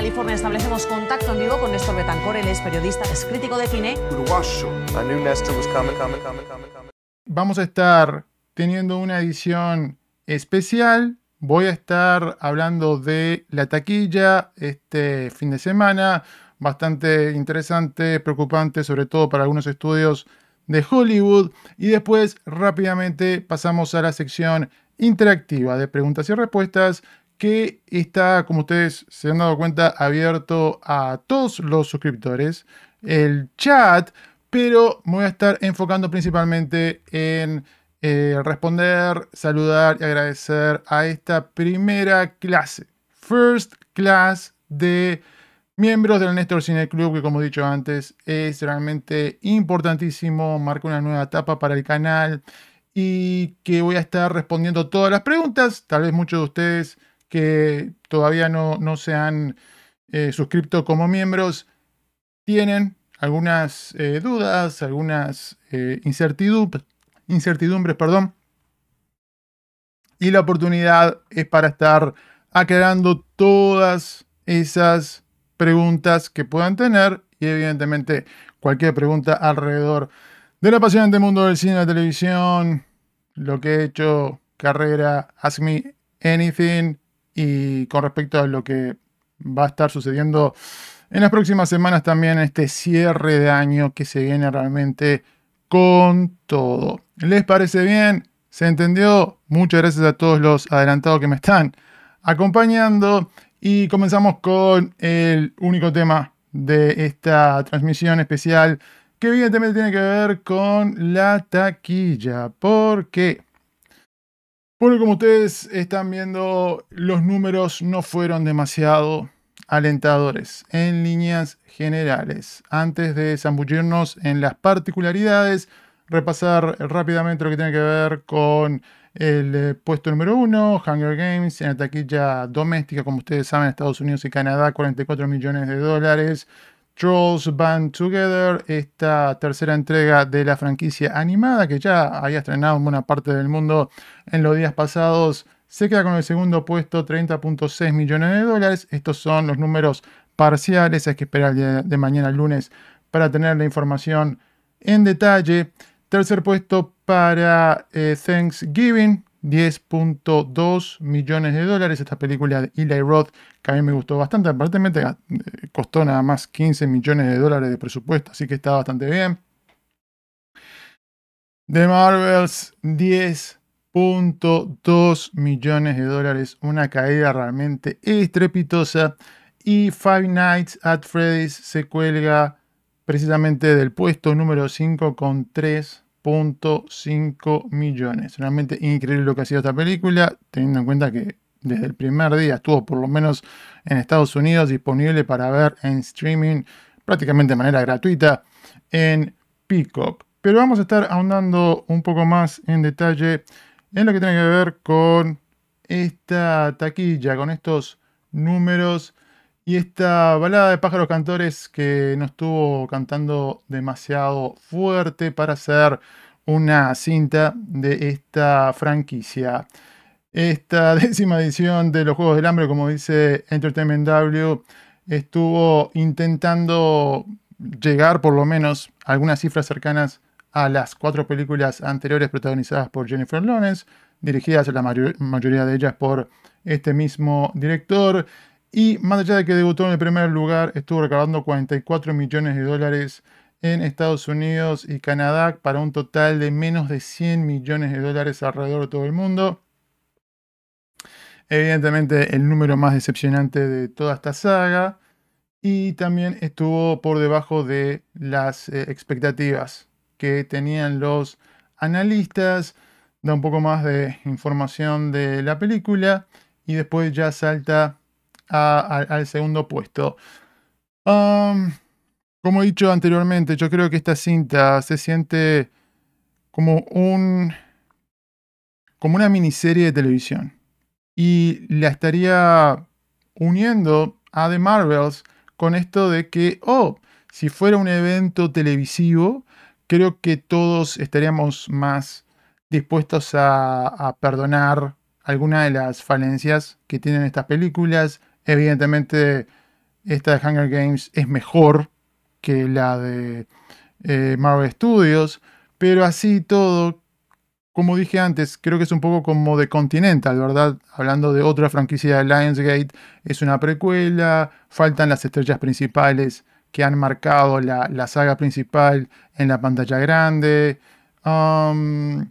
California, establecemos contacto en vivo con Néstor Betancor, él es periodista, es crítico de cine. Vamos a estar teniendo una edición especial. Voy a estar hablando de la taquilla este fin de semana, bastante interesante, preocupante, sobre todo para algunos estudios de Hollywood. Y después rápidamente pasamos a la sección interactiva de preguntas y respuestas que está, como ustedes se han dado cuenta, abierto a todos los suscriptores. El chat, pero me voy a estar enfocando principalmente en eh, responder, saludar y agradecer a esta primera clase, first class de miembros del Néstor Cine Club, que como he dicho antes, es realmente importantísimo, marca una nueva etapa para el canal y que voy a estar respondiendo todas las preguntas. Tal vez muchos de ustedes que todavía no, se han eh, suscrito como miembros tienen algunas eh, dudas, algunas eh, incertidumbres, perdón. Y la oportunidad es para estar aclarando todas esas preguntas que puedan tener y evidentemente cualquier pregunta alrededor del apasionante mundo del cine y la televisión, lo que he hecho, carrera, Ask Me Anything, y con respecto a lo que va a estar sucediendo en las próximas semanas también este cierre de año que se viene realmente con todo. ¿Les parece bien? ¿Se entendió? Muchas gracias a todos los adelantados que me están acompañando y comenzamos con el único tema de esta transmisión especial que evidentemente tiene que ver con la taquilla. ¿Por qué? Bueno, como ustedes están viendo, los números no fueron demasiado alentadores en líneas generales. Antes de zambullirnos en las particularidades, repasar rápidamente lo que tiene que ver con el eh, puesto número uno, Hunger Games, en la taquilla doméstica, como ustedes saben, Estados Unidos y Canadá, 44 millones de dólares. Trolls Band Together, esta tercera entrega de la franquicia animada que ya había estrenado en buena parte del mundo en los días pasados, se queda con el segundo puesto, 30.6 millones de dólares. Estos son los números parciales, hay que esperar el día de mañana lunes para tener la información en detalle. Tercer puesto para eh, Thanksgiving, 10.2 millones de dólares. Esta película de Eli Roth, que a mí me gustó bastante, aparentemente eh, costó nada más 15 millones de dólares de presupuesto, así que está bastante bien. The Marvels, 10.2 millones de dólares, una caída realmente estrepitosa. Y Five Nights at Freddy's se cuelga precisamente del puesto número 5 con 3 .5 millones. Realmente increíble lo que ha sido esta película, teniendo en cuenta que desde el primer día estuvo por lo menos en Estados Unidos disponible para ver en streaming prácticamente de manera gratuita en Peacock. Pero vamos a estar ahondando un poco más en detalle en lo que tiene que ver con esta taquilla, con estos números y esta balada de pájaros cantores que no estuvo cantando demasiado fuerte para hacer una cinta de esta franquicia. Esta décima edición de los Juegos del Hambre, como dice Entertainment W, estuvo intentando llegar por lo menos a algunas cifras cercanas a las cuatro películas anteriores protagonizadas por Jennifer Lawrence, dirigidas la mayoría de ellas por este mismo director. Y más allá de que debutó en el primer lugar, estuvo recaudando 44 millones de dólares en Estados Unidos y Canadá para un total de menos de 100 millones de dólares alrededor de todo el mundo. Evidentemente el número más decepcionante de toda esta saga. Y también estuvo por debajo de las eh, expectativas que tenían los analistas. Da un poco más de información de la película y después ya salta al segundo puesto. como he dicho anteriormente, yo creo que esta cinta se siente como un como una miniserie de televisión y la estaría uniendo a The Marvels con esto de que, oh, si fuera un evento televisivo, creo que todos estaríamos más dispuestos a, a perdonar alguna de las falencias que tienen estas películas, Evidentemente, esta de Hunger Games es mejor que la de eh, Marvel Studios, pero así todo, como dije antes, creo que es un poco como de Continental, ¿verdad? Hablando de otra franquicia de Lionsgate, es una precuela, faltan las estrellas principales que han marcado la, saga principal en la pantalla grande. Um,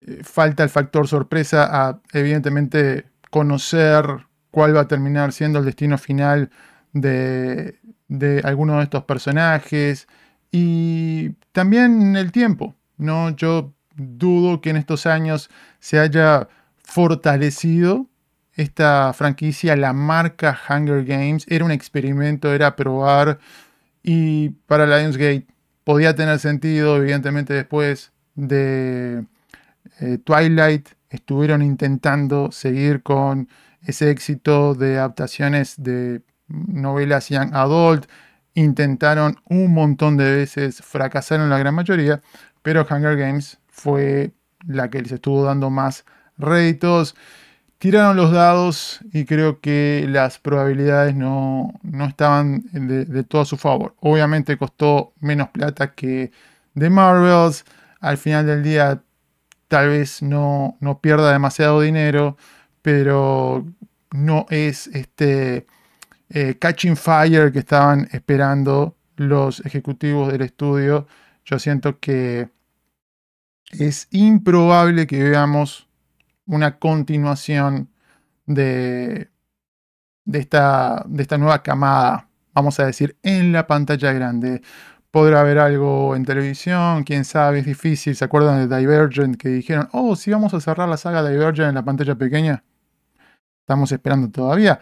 eh, falta el factor sorpresa a, evidentemente, conocer cuál va a terminar siendo el destino final de, de alguno de estos personajes. Y también el tiempo. ¿no? Yo dudo que en estos años se haya fortalecido esta franquicia, la marca Hunger Games. Era un experimento, era probar. Y para Lionsgate podía tener sentido, evidentemente después de eh, Twilight estuvieron intentando seguir con ese éxito de adaptaciones de novelas young adult. Intentaron un montón de veces, fracasaron la gran mayoría, pero Hunger Games fue la que les estuvo dando más réditos. Tiraron los dados y creo que las probabilidades no, estaban de, todo a su favor. Obviamente costó menos plata que The Marvels. Al final del día tal vez no, no pierda demasiado dinero, pero no es este eh, Catching Fire que estaban esperando los ejecutivos del estudio. Yo siento que es improbable que veamos una continuación de, esta, nueva camada, vamos a decir, en la pantalla grande. Podrá haber algo en televisión, quién sabe, es difícil. ¿Se acuerdan de Divergent que dijeron, oh, sí, vamos a cerrar la saga Divergent en la pantalla pequeña? Estamos esperando todavía.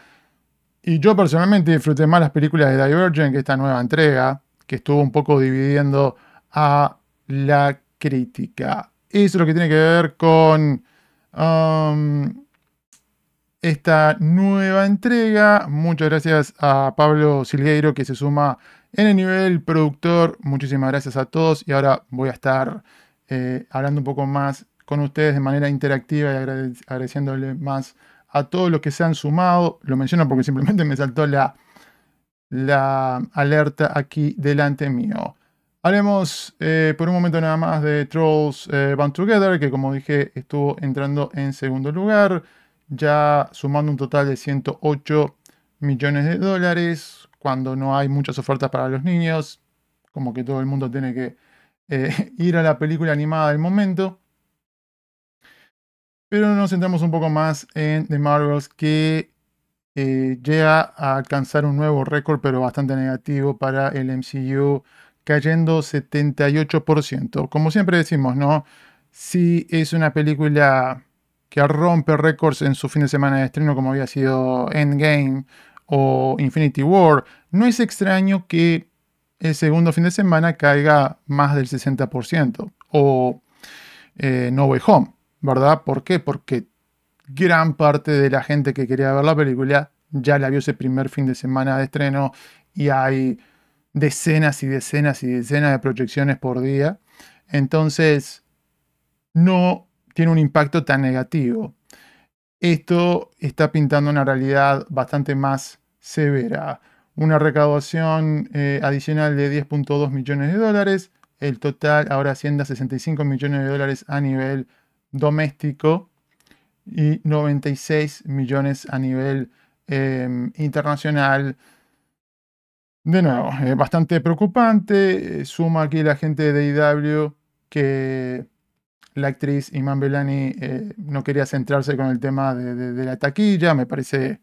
Y yo personalmente disfruté más las películas de Divergent que esta nueva entrega, que estuvo un poco dividiendo a la crítica. Eso es lo que tiene que ver con um, esta nueva entrega. Muchas gracias a Pablo Silgueiro que se suma en el nivel productor. Muchísimas gracias a todos. Y ahora voy a estar eh, hablando un poco más con ustedes de manera interactiva y agradeciéndole más a todos los que se han sumado. Lo menciono porque simplemente me saltó la, la alerta aquí delante mío. Hablemos eh, por un momento nada más de Trolls eh, Band Together, que como dije estuvo entrando en segundo lugar, ya sumando un total de 108 millones de dólares, cuando no hay muchas ofertas para los niños, como que todo el mundo tiene que eh, ir a la película animada del momento. Pero nos centramos un poco más en The Marvels, que eh, llega a alcanzar un nuevo récord, pero bastante negativo para el MCU, cayendo 78%. Como siempre decimos, ¿no? Si es una película que rompe récords en su fin de semana de estreno, como había sido Endgame o Infinity War, no es extraño que el segundo fin de semana caiga más del 60%, o eh, No Way Home. ¿Verdad? ¿Por qué? Porque gran parte de la gente que quería ver la película ya la vio ese primer fin de semana de estreno y hay decenas y decenas y decenas de proyecciones por día. Entonces, no tiene un impacto tan negativo. Esto está pintando una realidad bastante más severa. Una recaudación eh, adicional de 10.2 millones de dólares. El total ahora asciende a 65 millones de dólares a nivel doméstico y 96 millones a nivel em, internacional. De nuevo, bastante preocupante. Suma aquí la gente de IW que la actriz Iman Belani eh, no quería centrarse con el tema de, la taquilla. Me parece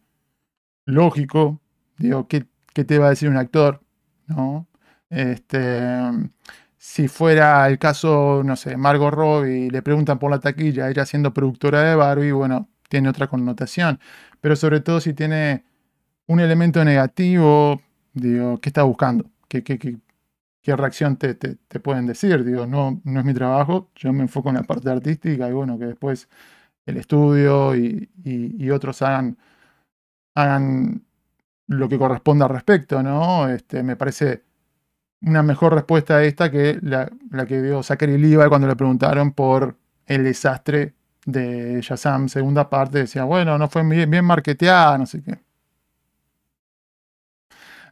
lógico. Digo, ¿qué, ¿qué, te va a decir un actor? ¿No? Este, si fuera el caso, no sé, Margot Robbie, le preguntan por la taquilla, ella siendo productora de Barbie, bueno, tiene otra connotación. Pero sobre todo si tiene un elemento negativo, digo, ¿qué está buscando? ¿Qué, qué, qué, reacción te, pueden decir? Digo, no, no es mi trabajo, yo me enfoco en la parte artística y bueno, que después el estudio y, otros hagan, hagan lo que corresponda al respecto, ¿no? Este, me parece una mejor respuesta a esta que la, que dio Zachary Levi cuando le preguntaron por el desastre de Shazam, segunda parte. Decía, bueno, no fue bien, bien marketeada, no sé qué.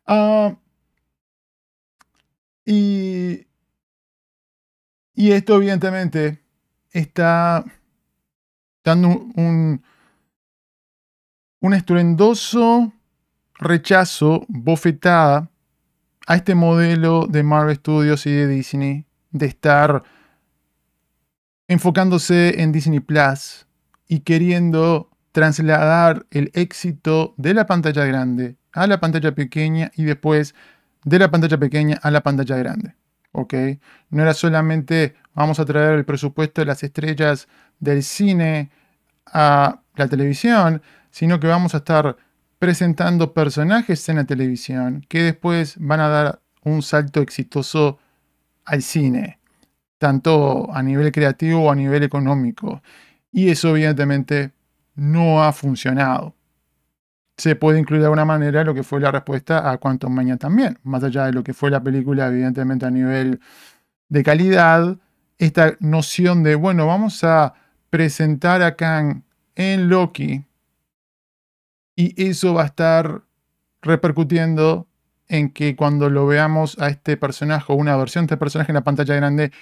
Ah, y, y esto evidentemente está dando un, un estruendoso rechazo, bofetada a este modelo de Marvel Studios y de Disney de estar enfocándose en Disney Plus y queriendo trasladar el éxito de la pantalla grande a la pantalla pequeña y después de la pantalla pequeña a la pantalla grande. ¿Ok? No era solamente vamos a traer el presupuesto de las estrellas del cine a la televisión, sino que vamos a estar presentando personajes en la televisión que después van a dar un salto exitoso al cine, tanto a nivel creativo o a nivel económico. Y eso evidentemente no ha funcionado. Se puede incluir de alguna manera lo que fue la respuesta a Quantum Mania también, más allá de lo que fue la película, evidentemente a nivel de calidad, esta noción de, bueno, vamos a presentar a Kang en Loki y eso va a estar repercutiendo en que cuando lo veamos a este personaje o una versión de este personaje en la pantalla grande,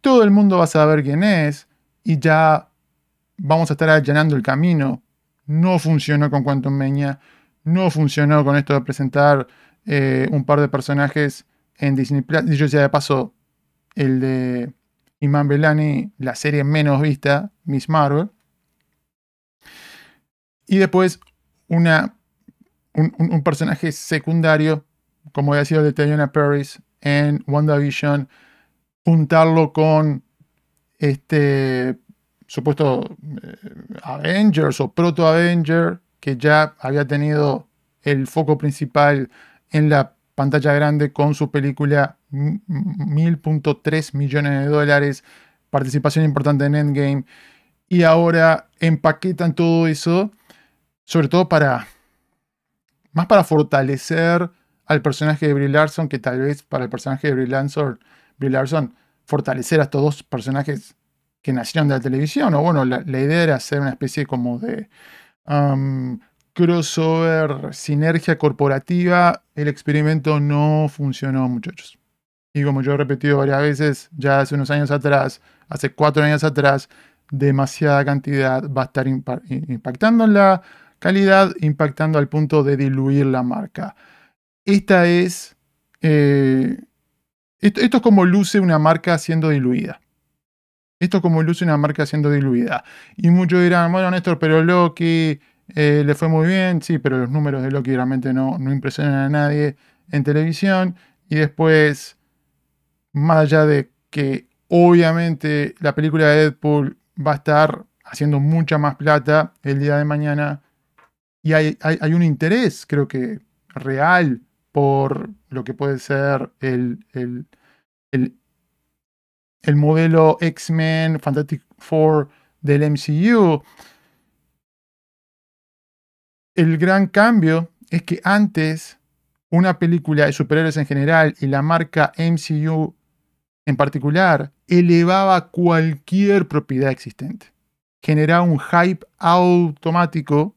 todo el mundo va a saber quién es y ya vamos a estar allanando el camino. No funcionó con Quantum Meña, no funcionó con esto de presentar eh, un par de personajes en Disney Plus. yo sea de paso, el de Iman Belani, la serie menos vista, Miss Marvel. Y después una, un, personaje secundario, como había sido el de Tayana Paris en WandaVision, juntarlo con este supuesto eh, Avengers o Proto Avenger, que ya había tenido el foco principal en la pantalla grande con su película 1000.3 millones de dólares, participación importante en Endgame, y ahora empaquetan todo eso, sobre todo para, más para fortalecer al personaje de Brie Larson, que tal vez para el personaje de Brie Larson, fortalecer a estos dos personajes que nacieron de la televisión, o bueno, la, idea era hacer una especie como de um, crossover, sinergia corporativa, el experimento no funcionó, muchachos. Y como yo he repetido varias veces, ya hace unos años atrás, hace cuatro años atrás, demasiada cantidad va a estar impactando calidad, impactando al punto de diluir la marca. Esta es... Eh, esto, es como luce una marca siendo diluida. Esto es como luce una marca siendo diluida. Y muchos dirán, bueno, Néstor, pero Loki eh, le fue muy bien, sí, pero los números de Loki realmente no, no impresionan a nadie en televisión. Y después, más allá de que obviamente la película de Deadpool va a estar haciendo mucha más plata el día de mañana, y hay, un interés, creo que real, por lo que puede ser el, el, el modelo X-Men, Fantastic Four del MCU, el gran cambio es que antes una película de superhéroes en general y la marca MCU en particular elevaba cualquier propiedad existente. Generaba un hype automático,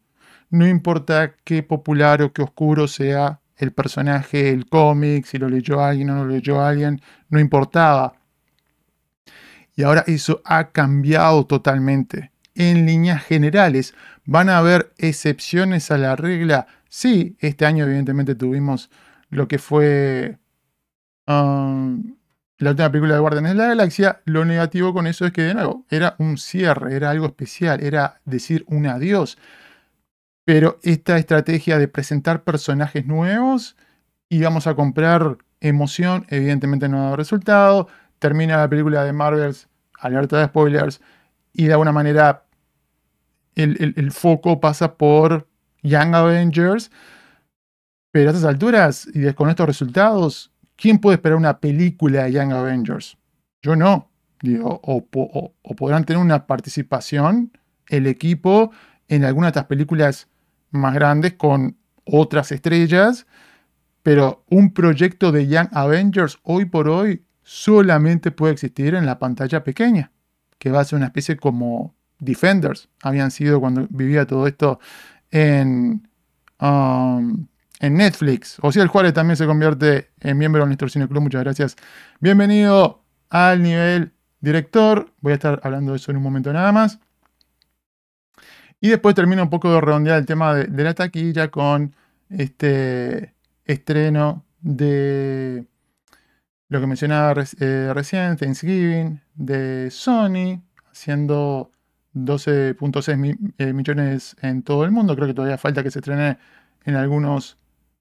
no importa qué popular o qué oscuro sea el personaje, el cómic, si lo leyó alguien o no lo leyó alguien, no importaba. Y ahora eso ha cambiado totalmente en líneas generales. ¿Van a haber excepciones a la regla? Sí, este año evidentemente tuvimos lo que fue um, la última película de Guardianes de la Galaxia. Lo negativo con eso es que de nuevo era un cierre, era algo especial, era decir un adiós. Pero esta estrategia de presentar personajes nuevos y vamos a comprar emoción, evidentemente no ha dado resultado. Termina la película de Marvels, alerta de spoilers, y de alguna manera el, foco pasa por Young Avengers. Pero a estas alturas y con estos resultados, ¿quién puede esperar una película de Young Avengers? Yo no. Digo, o, podrán tener una participación el equipo en alguna de estas películas más grandes con otras estrellas, pero un proyecto de Young Avengers hoy por hoy solamente puede existir en la pantalla pequeña, que va a ser una especie como Defenders habían sido cuando vivía todo esto en, um, en Netflix. el Juárez también se convierte en miembro de nuestro Cine Club. Muchas gracias. Bienvenido al nivel director. Voy a estar hablando de eso en un momento nada más. Y después termino un poco de redondear el tema de, la taquilla con este estreno de lo que mencionaba eh, recién, Thanksgiving, de Sony, haciendo 12.6 eh, millones en todo el mundo. Creo que todavía falta que se estrene en algunos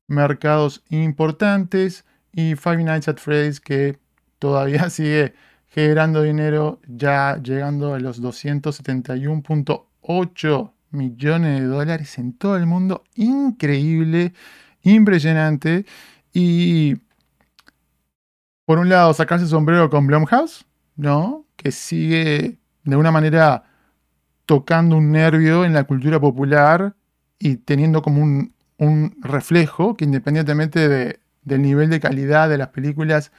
mercados importantes. Y Five Nights at Freddy's que todavía sigue generando dinero, ya llegando a los 271.8 millones de dólares en todo el mundo. Increíble, impresionante. Y por un lado, sacarse sombrero con Blumhouse, ¿no? Que sigue de una manera tocando un nervio en la cultura popular y teniendo como un, reflejo que independientemente del nivel de calidad de las películas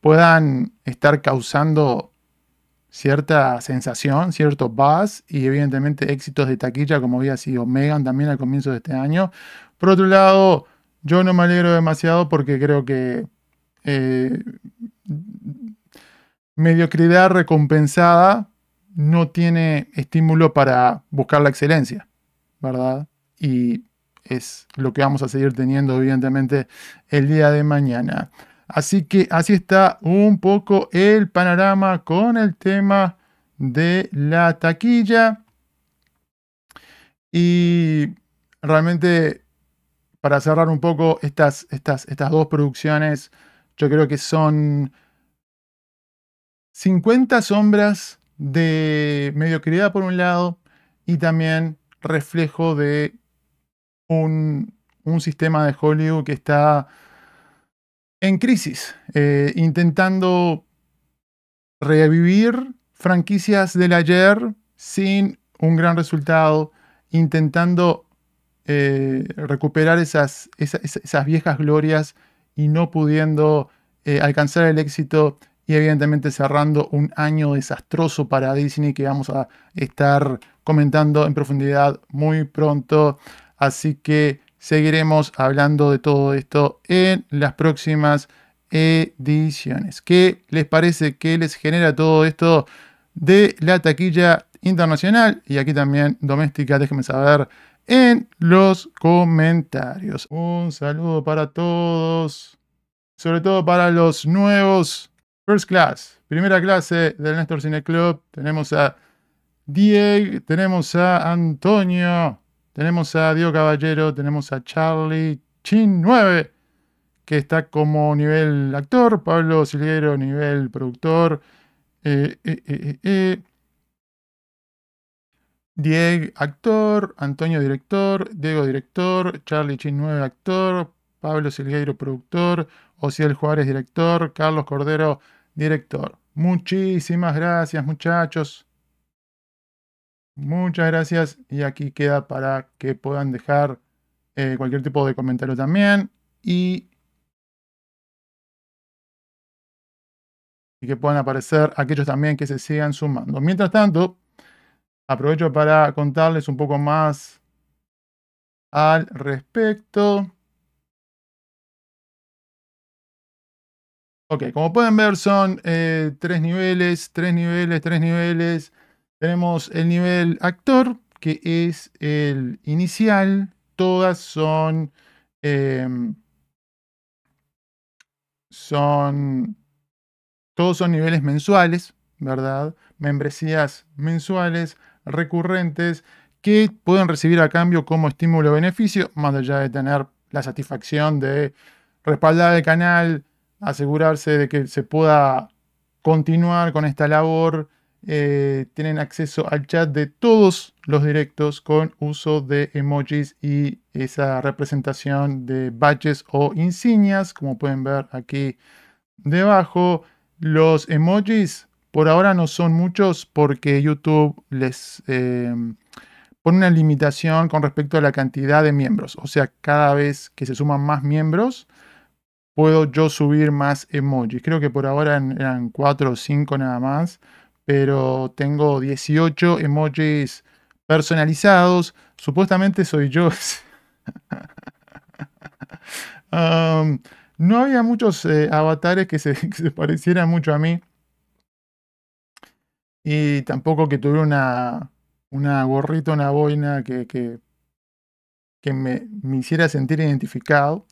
puedan estar causando cierta sensación, cierto buzz y evidentemente éxitos de taquilla como había sido Megan también al comienzo de este año. Por otro lado, yo no me alegro demasiado porque creo que eh, mediocridad recompensada no tiene estímulo para buscar la excelencia, ¿verdad? Y es lo que vamos a seguir teniendo, evidentemente, el día de mañana. Así que así está un poco el panorama con el tema de la taquilla. Y realmente, para cerrar un poco estas, estas, estas dos producciones, yo creo que son 50 sombras de mediocridad por un lado y también reflejo de un, sistema de Hollywood que está en crisis, eh, intentando revivir franquicias del ayer sin un gran resultado, intentando eh, recuperar esas, esas, viejas glorias y no pudiendo eh, alcanzar el éxito y evidentemente cerrando un año desastroso para Disney que vamos a estar comentando en profundidad muy pronto. Así que seguiremos hablando de todo esto en las próximas ediciones. ¿Qué les parece? ¿Qué les genera todo esto de la taquilla internacional y aquí también doméstica? Déjenme saber en los comentarios. Un saludo para todos, sobre todo para los nuevos First Class, primera clase del Néstor Cine Club. Tenemos a Diego, tenemos a Antonio, tenemos a Diego Caballero, tenemos a Charlie Chin 9, que está como nivel actor, Pablo Silguero, nivel productor. Eh, eh, eh, Diego, actor, Antonio, director, Diego, director, Charlie Chin 9, actor, Pablo Silgueiro, productor, Ociel Juárez, director, Carlos Cordero, director. Muchísimas gracias, muchachos. Muchas gracias. Y aquí queda para que puedan dejar eh, cualquier tipo de comentario también. Y, que puedan aparecer aquellos también que se sigan sumando. Mientras tanto, aprovecho para contarles un poco más al respecto. Ok, como pueden ver son eh, tres niveles, tres niveles, tres niveles. Tenemos el nivel actor, que es el inicial. Todas son... Em, son... Todos son niveles mensuales, ¿verdad? Membresías mensuales, recurrentes, que pueden recibir a cambio como estímulo o beneficio, más allá de tener la satisfacción de respaldar el canal, asegurarse de que se pueda continuar con esta labor. Eh, tienen acceso al chat de todos los directos con uso de emojis y esa representación de badges o insignias, como pueden ver aquí debajo. Los emojis por ahora no son muchos porque YouTube les eh, pone una limitación con respecto a la cantidad de miembros. O sea, cada vez que se suman más miembros, puedo yo subir más emojis. Creo que por ahora eran 4 o 5 nada más, pero tengo 18 emojis personalizados. Supuestamente soy yo. No había muchos eh, avatares que se, parecieran mucho a mí. Y tampoco que tuviera una, una gorrita, una boina que, que, me, hiciera sentir identificado.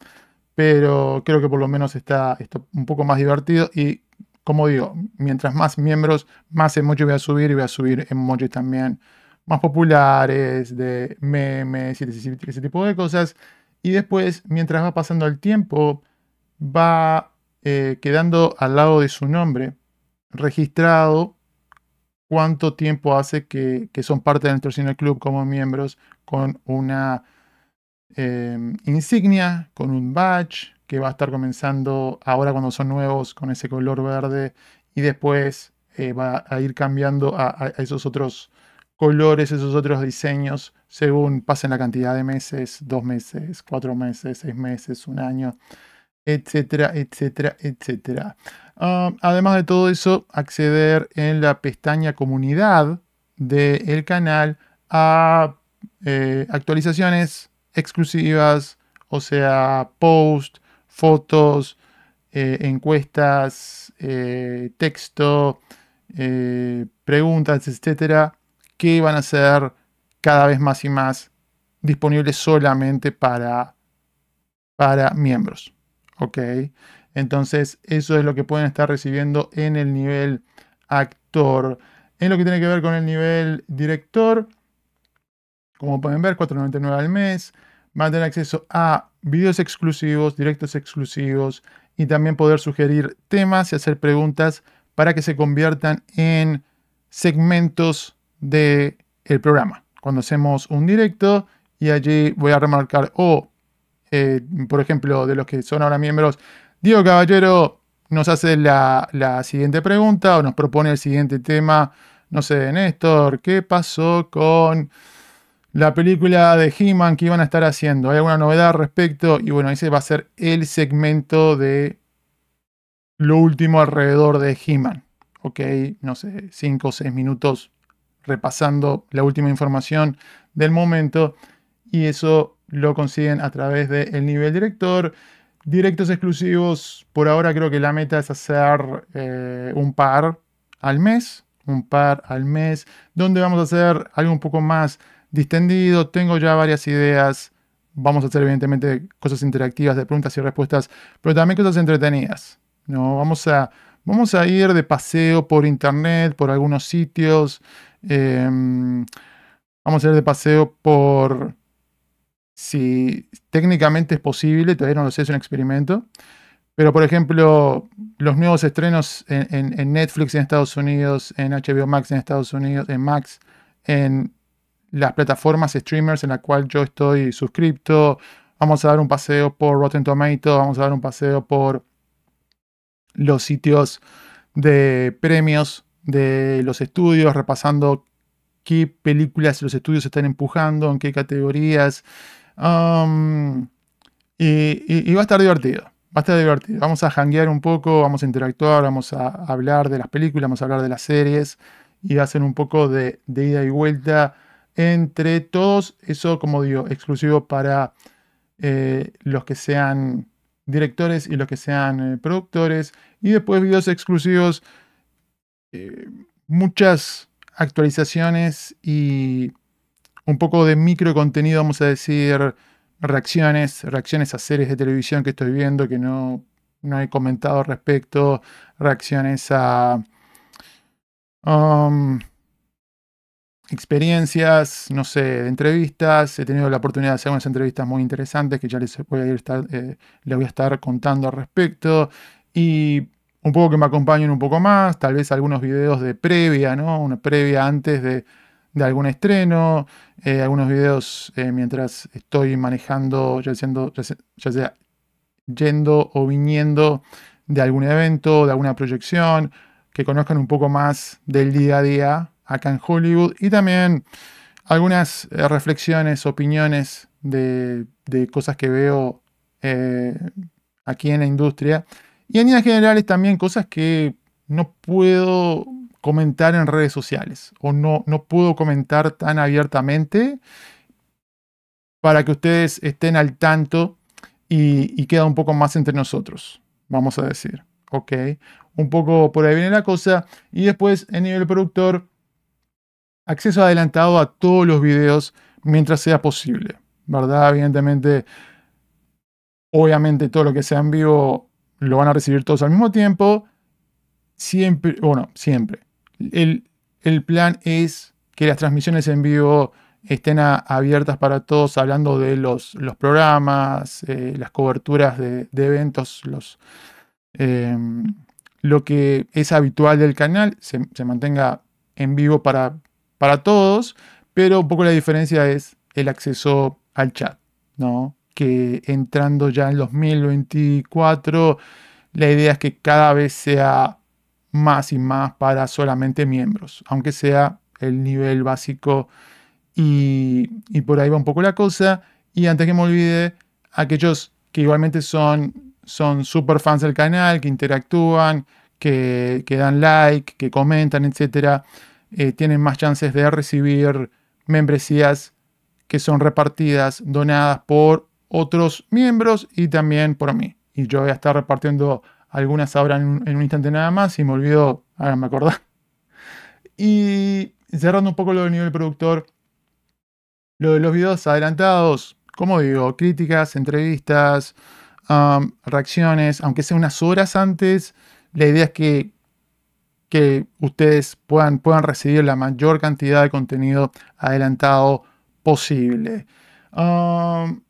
Pero creo que por lo menos está, está un poco más divertido. Y como digo, mientras más miembros, más emojis voy a subir y voy a subir emojis también más populares, de memes y ese tipo de cosas. Y después, mientras va pasando el tiempo, va eh, quedando al lado de su nombre registrado cuánto tiempo hace que, son parte del nuestro Cine Club como miembros con una em, insignia, con un badge que va a estar comenzando ahora cuando son nuevos con ese color verde y después eh, va a ir cambiando a esos otros colores, esos otros diseños, según pasen la cantidad de meses, dos meses, cuatro meses, seis meses, un año, etcétera, etcétera, etcétera. Ah, además de todo eso, acceder en la pestaña comunidad del canal a eh, actualizaciones exclusivas, o sea, post, fotos, eh, encuestas, eh, texto, preguntas, etcétera, que van a ser cada vez más y más disponibles solamente para, para miembros. ¿Ok? Entonces, eso es lo que pueden estar recibiendo en el nivel actor. En lo que tiene que ver con el nivel director, como pueden ver, 4.99 al mes. Van a tener acceso a videos exclusivos, directos exclusivos y también poder sugerir temas y hacer preguntas para que se conviertan en segmentos del el programa. Cuando hacemos un directo y allí voy a remarcar, o eh, por ejemplo, de los que son ahora miembros, Diego Caballero nos hace la, siguiente pregunta o nos propone el siguiente tema. No sé, Néstor, ¿qué pasó con la película de He-Man que iban a estar haciendo? ¿Hay alguna novedad al respecto? Y bueno, ese va a ser el segmento de lo último alrededor de He-Man. Ok, no sé, 5 o 6 minutos repasando la última información del momento y eso lo consiguen a través del nivel director. Directos exclusivos, por ahora creo que la meta es hacer eh, un par al mes, un par al mes, donde vamos a hacer algo un poco más distendido. Tengo ya varias ideas. Vamos a hacer evidentemente cosas interactivas de preguntas y respuestas, pero también cosas entretenidas. ¿no? Vamos, a, vamos a ir de paseo por internet, por algunos sitios. Em, vamos a ir de paseo por si técnicamente es posible, todavía no lo sé, es un experimento. Pero, por ejemplo, los nuevos estrenos en, Netflix en Estados Unidos, en HBO Max en Estados Unidos, en Max, en las plataformas streamers en las cuales yo estoy suscripto. Vamos a dar un paseo por Rotten Tomatoes, vamos a dar un paseo por los sitios de premios de los estudios, repasando qué películas los estudios están empujando, en qué categorías. Um, y, va a estar divertido. Va a estar divertido. Vamos a hanguear un poco, vamos a interactuar, vamos a hablar de las películas, vamos a hablar de las series y va a ser un poco de, ida y vuelta entre todos. Eso, como digo, exclusivo para eh, los que sean directores y los que sean eh, productores. Y después videos exclusivos eh, muchas actualizaciones y un poco de micro contenido, vamos a decir, reacciones, reacciones a series de televisión que estoy viendo que no, no he comentado al respecto, reacciones a um, experiencias, no sé, de entrevistas. He tenido la oportunidad de hacer unas entrevistas muy interesantes que ya les voy a, ir estar, eh, les voy a estar contando al respecto. Y un poco que me acompañen un poco más, tal vez algunos videos de previa, ¿no? Una previa antes de, algún estreno, eh, algunos videos eh, mientras estoy manejando, ya, siendo, ya sea yendo o viniendo de algún evento, de alguna proyección, que conozcan un poco más del día a día acá en Hollywood y también algunas eh, reflexiones, opiniones de, cosas que veo aquí en la industria y en líneas generales también cosas que no puedo comentar en redes sociales o no, no puedo comentar tan abiertamente para que ustedes estén al tanto y, queda un poco más entre nosotros, vamos a decir. ¿Ok? Un poco por ahí viene la cosa. Y después, en nivel productor, acceso adelantado a todos los videos mientras sea posible. ¿Verdad? Evidentemente, obviamente todo lo que sea en vivo lo van a recibir todos al mismo tiempo. Siempre, bueno, siempre. El, el plan es que las transmisiones en vivo estén abiertas para todos, hablando de los, los programas, eh, las coberturas de, eventos, los, em, lo que es habitual del canal, se, mantenga en vivo para, para todos, pero un poco la diferencia es el acceso al chat, ¿no? Que entrando ya en 2024, la idea es que cada vez sea más y más para solamente miembros, aunque sea el nivel básico y, por ahí va un poco la cosa. Y antes que me olvide, aquellos que igualmente son, son super fans del canal, que interactúan, que, dan like, que comentan, etc., eh, tienen más chances de recibir membresías que son repartidas, donadas por otros miembros y también por mí. Y yo voy a estar repartiendo algunas ahora en un, instante nada más y me olvido, ahora me acordé. Y cerrando un poco lo del nivel productor, lo de los videos adelantados, como digo, críticas, entrevistas, um, reacciones, aunque sea unas horas antes, la idea es que, que ustedes puedan, puedan recibir la mayor cantidad de contenido adelantado posible. Um,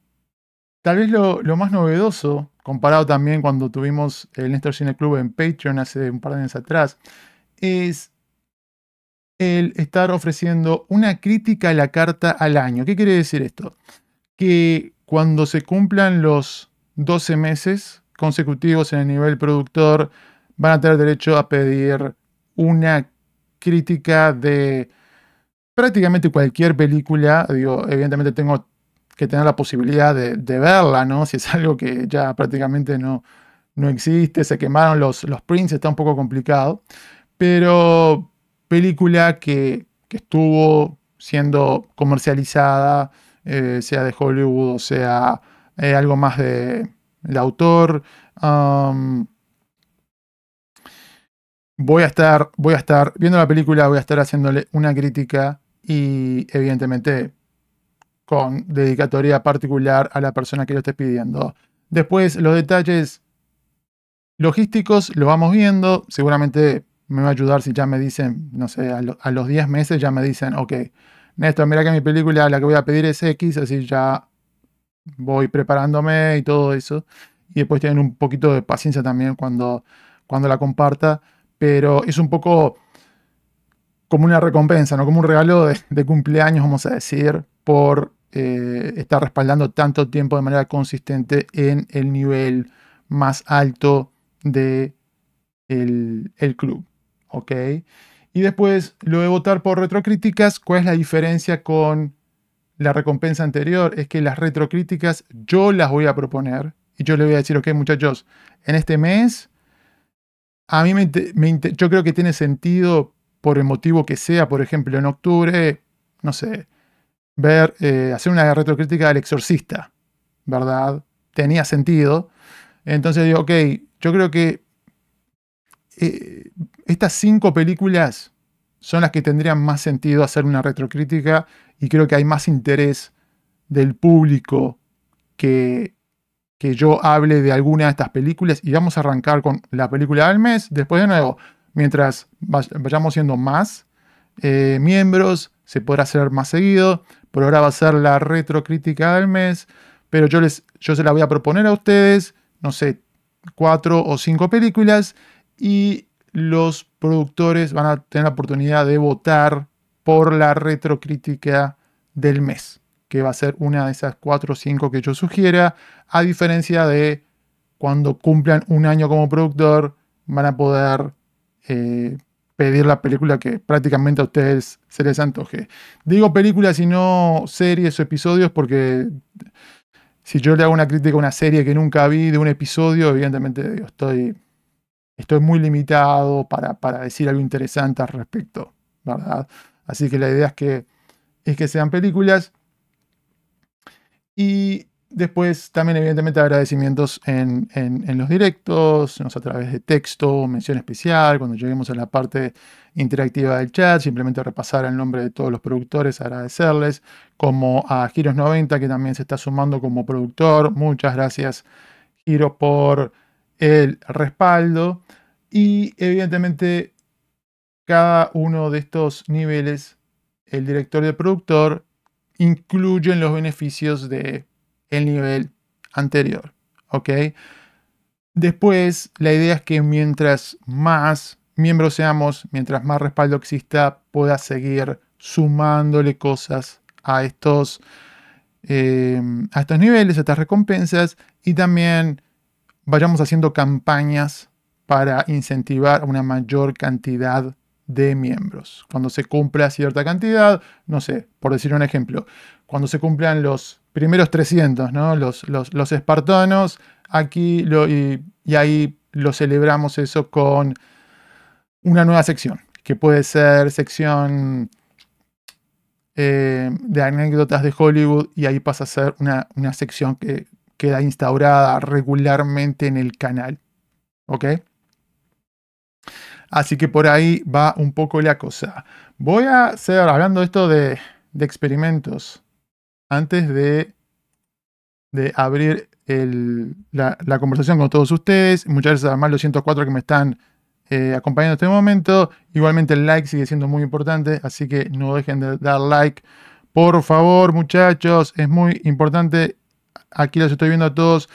tal vez lo, más novedoso, comparado también cuando tuvimos el Néstor Cine Club en Patreon hace un par de años atrás, es el estar ofreciendo una crítica a la carta al año. ¿Qué quiere decir esto? Que cuando se cumplan los 12 meses consecutivos en el nivel productor, van a tener derecho a pedir una crítica de prácticamente cualquier película. Digo, evidentemente tengo que tener la posibilidad de, verla, ¿no? Si es algo que ya prácticamente no, no existe, se quemaron los, los prints, está un poco complicado. Pero película que, estuvo siendo comercializada, eh, sea de Hollywood o sea eh, algo más de el autor. Voy a estar, voy a estar viendo la película, voy a estar haciéndole una crítica y evidentemente con dedicatoria particular a la persona que lo esté pidiendo. Después los detalles logísticos lo vamos viendo, seguramente me va a ayudar si ya me dicen, no sé, a, los 10 meses ya me dicen, ok, Néstor, mira que mi película la que voy a pedir es X, así ya voy preparándome y todo eso. Y después tienen un poquito de paciencia también cuando, cuando la comparta, pero es un poco como una recompensa, ¿no? Como un regalo de, cumpleaños, vamos a decir, por eh, estar respaldando tanto tiempo de manera consistente en el nivel más alto de el club. ¿ok? Y después, lo de votar por retrocríticas, ¿cuál es la diferencia con la recompensa anterior? Es que las retrocríticas yo las voy a proponer y yo le voy a decir, ok muchachos, en este mes, a mí me, yo creo que tiene sentido por el motivo que sea, por ejemplo, en octubre, no sé, ver, eh, hacer una retrocrítica del exorcista, ¿verdad? Tenía sentido. Entonces digo, ok, yo creo que eh, estas cinco películas son las que tendrían más sentido hacer una retrocrítica y creo que hay más interés del público que, que yo hable de alguna de estas películas y vamos a arrancar con la película del mes. Después de nuevo, mientras vayamos siendo más eh, miembros, se podrá hacer más seguido. Por ahora va a ser la retrocrítica del mes, pero yo, les, yo se la voy a proponer a ustedes, no sé, cuatro o cinco películas y los productores van a tener la oportunidad de votar por la retrocrítica del mes, que va a ser una de esas cuatro o cinco que yo sugiera, a diferencia de cuando cumplan un año como productor, van a poder eh, pedir la película que prácticamente a ustedes se les antoje. Digo películas y no series o episodios porque si yo le hago una crítica a una serie que nunca vi de un episodio, evidentemente estoy estoy muy limitado para, decir algo interesante al respecto, ¿verdad? Así que la idea es que, es que sean películas. Y después también evidentemente agradecimientos en, los directos, a través de texto, mención especial, cuando lleguemos a la parte interactiva del chat, simplemente repasar el nombre de todos los productores, agradecerles, como a Giros90 que también se está sumando como productor, muchas gracias Giro por el respaldo. Y evidentemente cada uno de estos niveles, el director el productor, incluyen los beneficios de el nivel anterior. ¿Ok? Después, la idea es que mientras más miembros seamos, mientras más respaldo exista, pueda seguir sumándole cosas a estos, eh, a estos niveles, a estas recompensas, y también vayamos haciendo campañas para incentivar una mayor cantidad de miembros. Cuando se cumpla cierta cantidad, no sé, por decir un ejemplo, cuando se cumplan los primeros 300, ¿no? Los, los, espartanos, aquí lo, y, ahí lo celebramos eso con una nueva sección, que puede ser sección eh, de anécdotas de Hollywood y ahí pasa a ser una, una sección que queda instaurada regularmente en el canal. ¿Ok? Así que por ahí va un poco la cosa. Voy a hacer, hablando de esto de, experimentos, antes de, abrir la, conversación con todos ustedes. Muchas gracias a los 104 que me están eh, acompañando en este momento. Igualmente el like sigue siendo muy importante, así que no dejen de dar like. Por favor, muchachos, es muy importante. Aquí los estoy viendo a todos.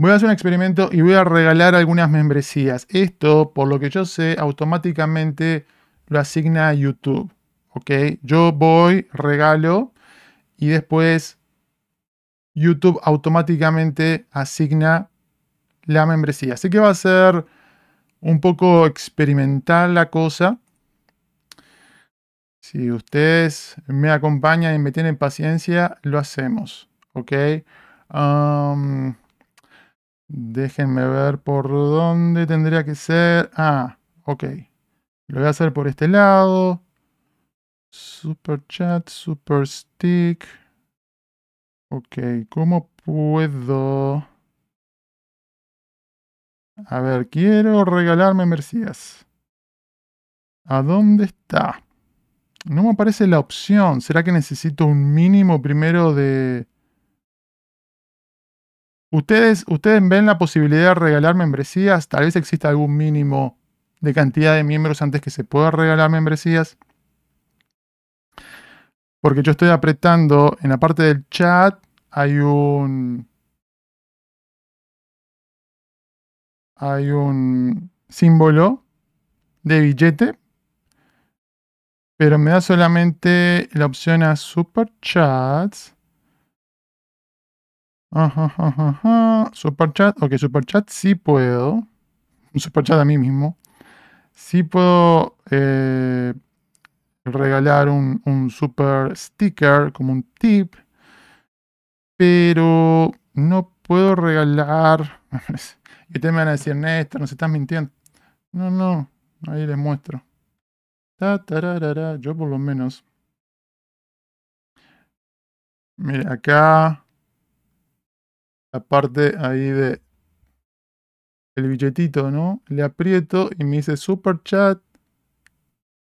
Voy a hacer un experimento y voy a regalar algunas membresías. Esto, por lo que yo sé, automáticamente lo asigna a YouTube. ¿Ok? Yo voy, regalo y después YouTube automáticamente asigna la membresía. Así que va a ser un poco experimental la cosa. Si ustedes me acompañan y me tienen paciencia, lo hacemos. ¿Ok? Um, Déjenme ver por dónde tendría que ser. Ah, ok. Lo voy a hacer por este lado. Super chat, super stick. Ok, ¿cómo puedo? A ver, quiero regalarme Mercías. ¿A dónde está? No me aparece la opción. ¿Será que necesito un mínimo primero de ¿Ustedes, ¿Ustedes ven la posibilidad de regalar membresías? Tal vez exista algún mínimo de cantidad de miembros antes que se pueda regalar membresías. Porque yo estoy apretando en la parte del chat, hay un... Hay un símbolo de billete. Pero me da solamente la opción a super chats. Ajá. Superchat. Ok, superchat sí puedo. Un superchat a mí mismo. Sí puedo eh, regalar un, un, super sticker como un tip. Pero no puedo regalar. y ustedes me van a decir, Néstor, nos estás mintiendo. No, no. Ahí les muestro. Yo por lo menos. Mire, acá la parte ahí de el billetito, ¿no? Le aprieto y me dice super chat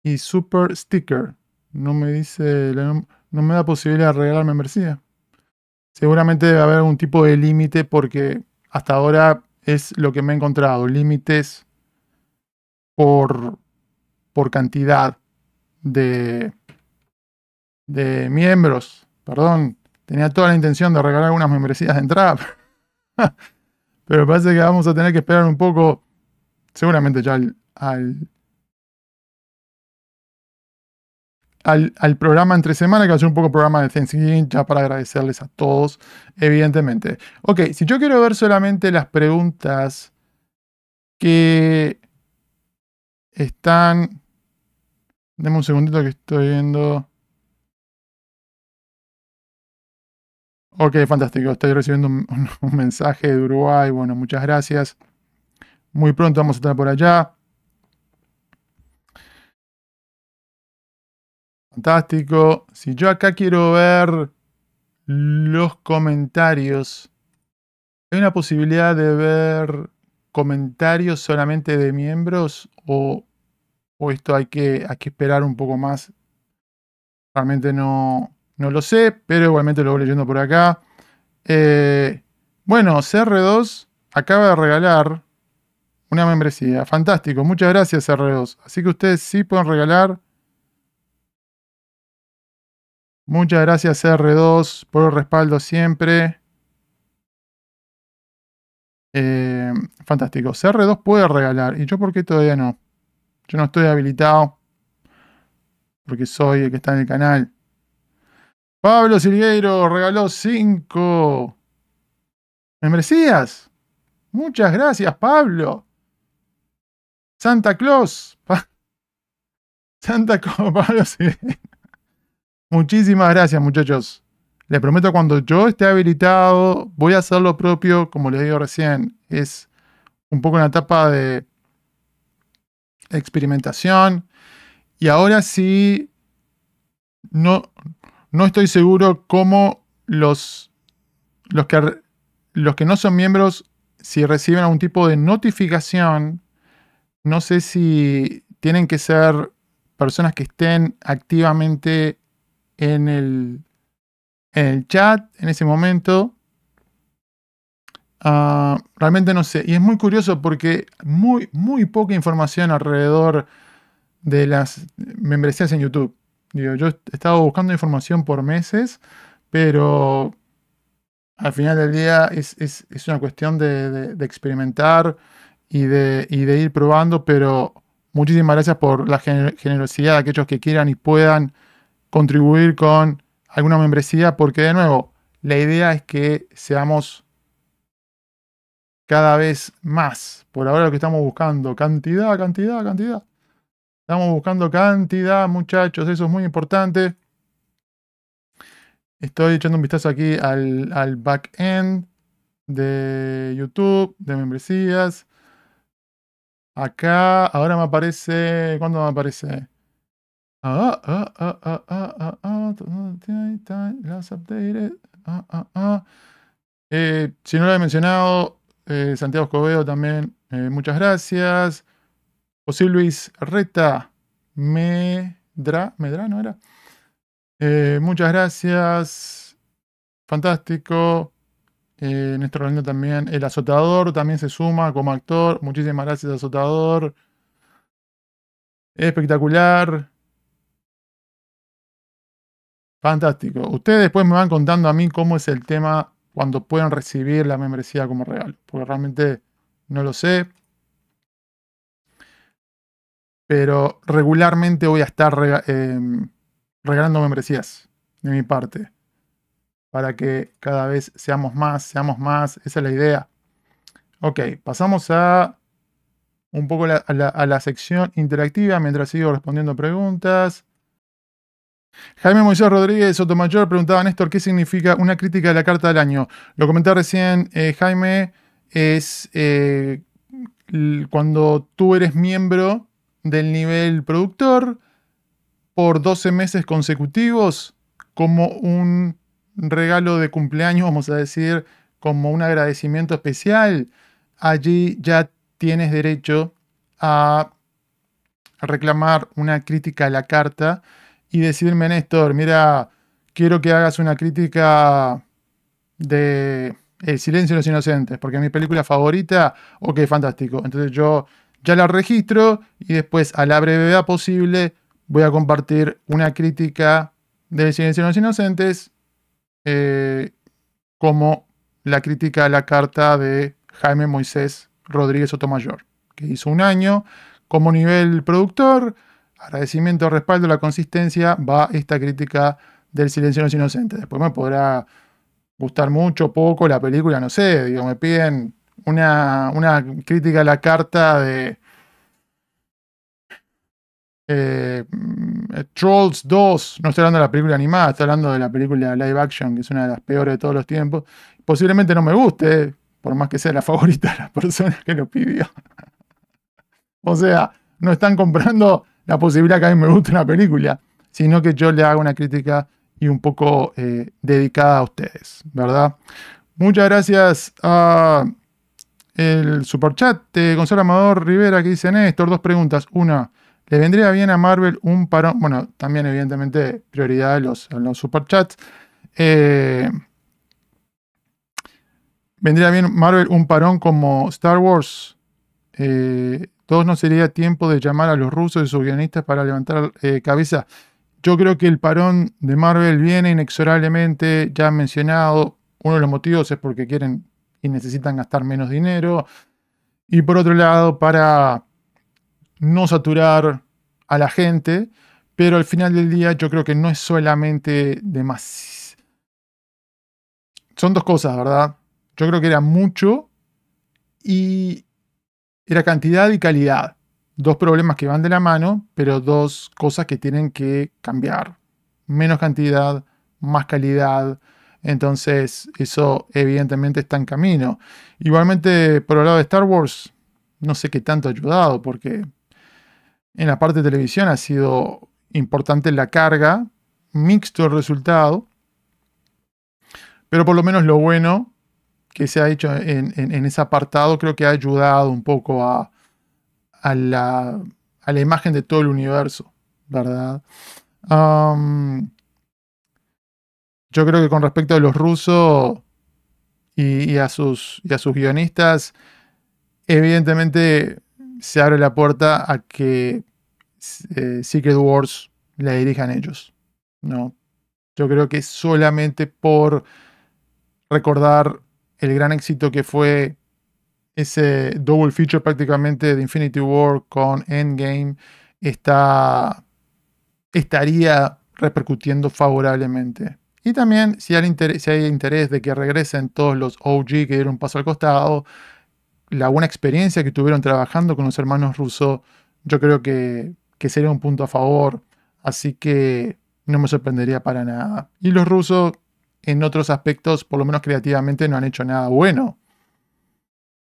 y super sticker. No me dice, no me da posibilidad de regalar membresía. Seguramente debe haber algún tipo de límite porque hasta ahora es lo que me he encontrado, límites por, por cantidad de, de miembros. Perdón, Tenía toda la intención de regalar algunas membresías de entrada. Pero parece que vamos a tener que esperar un poco. Seguramente ya al, al, programa entre semana, que va a ser un poco programa de Thanksgiving, ya para agradecerles a todos, evidentemente. Ok, si yo quiero ver solamente las preguntas que están. Deme un segundito que estoy viendo. Ok, fantástico. Estoy recibiendo un, mensaje de Uruguay. Bueno, muchas gracias. Muy pronto vamos a estar por allá. Fantástico. Si yo acá quiero ver los comentarios ¿Hay una posibilidad de ver comentarios solamente de miembros o, o esto hay que, hay que esperar un poco más? Realmente no, no lo sé, pero igualmente lo voy leyendo por acá. Eh, bueno, CR2 acaba de regalar una membresía. Fantástico. Muchas gracias, CR2. Así que ustedes sí pueden regalar. Muchas gracias, CR2, por el respaldo siempre. Eh, fantástico. CR2 puede regalar. ¿Y yo por qué todavía no? Yo no estoy habilitado. Porque soy el que está en el canal. Pablo Silgueiro regaló 5 membresías. Muchas gracias, Pablo. Santa Claus. Santa Claus, Pablo. Muchísimas gracias, muchachos. Les prometo cuando yo esté habilitado, voy a hacer lo propio, como les digo recién. Es un poco una etapa de experimentación. Y ahora sí, no, no estoy seguro cómo los, los, que, los que no son miembros, si reciben algún tipo de notificación, no sé si tienen que ser personas que estén activamente en el, en el chat en ese momento. Ah, realmente no sé. Y es muy curioso porque muy, muy poca información alrededor de las membresías en YouTube. Digo, yo he estado buscando información por meses, pero al final del día es, una cuestión de, experimentar y de, de, ir probando, pero muchísimas gracias por la generosidad de aquellos que quieran y puedan contribuir con alguna membresía, porque de nuevo, la idea es que seamos cada vez más. Por ahora lo que estamos buscando, cantidad, cantidad, cantidad. Estamos buscando cantidad, muchachos, eso es muy importante. Estoy echando un vistazo aquí al, al back-end de YouTube, de membresías. Acá, ahora me aparece. ¿Cuándo me aparece? Ah, ah, ah, ah, ah, ah, ah, las updated. Ah, ah, ah. Eh, si no lo he mencionado, eh, Santiago Escobedo también, eh, muchas gracias. José Luis Reta Medra, Medra, ¿no era? Eh, muchas gracias. Fantástico. Eh, Néstor Galindo también. El azotador también se suma como actor. Muchísimas gracias, azotador. Espectacular. Fantástico. Ustedes después me van contando a mí cómo es el tema cuando pueden recibir la membresía como regalo. Porque realmente no lo sé pero regularmente voy a estar em, regalando membresías de mi parte para que cada vez seamos más, seamos más, esa es la idea. Ok, pasamos a un poco a, la, sección interactiva mientras sigo respondiendo preguntas. Jaime Moisés Rodríguez Sotomayor preguntaba Néstor qué significa una crítica de la carta del año. Lo comenté recién, eh, Jaime, es eh, cuando tú eres miembro del nivel productor por 12 meses consecutivos como un regalo de cumpleaños, vamos a decir, como un agradecimiento especial. Allí ya tienes derecho a reclamar una crítica a la carta y decirme, Néstor, mira, quiero que hagas una crítica de El silencio de los inocentes, porque es mi película favorita, ok, fantástico. Entonces yo ya la registro y después a la brevedad posible voy a compartir una crítica de Silencio de los Inocentes eh, como la crítica a la carta de Jaime Moisés Rodríguez Sotomayor, que hizo un año como nivel productor. Agradecimiento, respaldo, la consistencia, va esta crítica del Silencio de los Inocentes. Después me podrá gustar mucho, poco la película, no sé, digo, me piden una, crítica a la carta de eh, Trolls 2. No estoy hablando de la película animada, estoy hablando de la película live action, que es una de las peores de todos los tiempos. Posiblemente no me guste, por más que sea la favorita de la persona que lo pidió. o sea, no están comprando la posibilidad que a mí me guste una película, sino que yo le haga una crítica y un poco eh, dedicada a ustedes, ¿verdad? Muchas gracias el superchat de Gonzalo Amador Rivera que dice Néstor, dos preguntas. Una, ¿le vendría bien a Marvel un parón? Bueno, también evidentemente prioridad en los, en los superchats. Eh, ¿Vendría bien Marvel un parón como Star Wars? Eh, ¿Todos no sería tiempo de llamar a los rusos y sus guionistas para levantar eh, cabeza? Yo creo que el parón de Marvel viene inexorablemente, ya mencionado, uno de los motivos es porque quieren y necesitan gastar menos dinero. Y por otro lado, para no saturar a la gente. Pero al final del día yo creo que no es solamente de más. Son dos cosas, ¿verdad? Yo creo que era mucho y era cantidad y calidad. Dos problemas que van de la mano, pero dos cosas que tienen que cambiar. Menos cantidad, más calidad entonces, eso evidentemente está en camino. Igualmente, por el lado de Star Wars, no sé qué tanto ha ayudado, porque en la parte de televisión ha sido importante la carga, mixto el resultado, pero por lo menos lo bueno que se ha hecho en, ese apartado creo que ha ayudado un poco a, la, imagen de todo el universo, ¿verdad? Yo creo que con respecto a los rusos y, a, sus, a sus guionistas, evidentemente se abre la puerta a que eh, Secret Wars la dirijan ellos. ¿no? Yo creo que solamente por recordar el gran éxito que fue ese double feature prácticamente de Infinity War con Endgame, está, estaría repercutiendo favorablemente. Y también, si hay, interés, de que regresen todos los OG que dieron un paso al costado, la buena experiencia que tuvieron trabajando con los hermanos rusos, yo creo que, sería un punto a favor. Así que no me sorprendería para nada. Y los rusos, en otros aspectos, por lo menos creativamente, no han hecho nada bueno.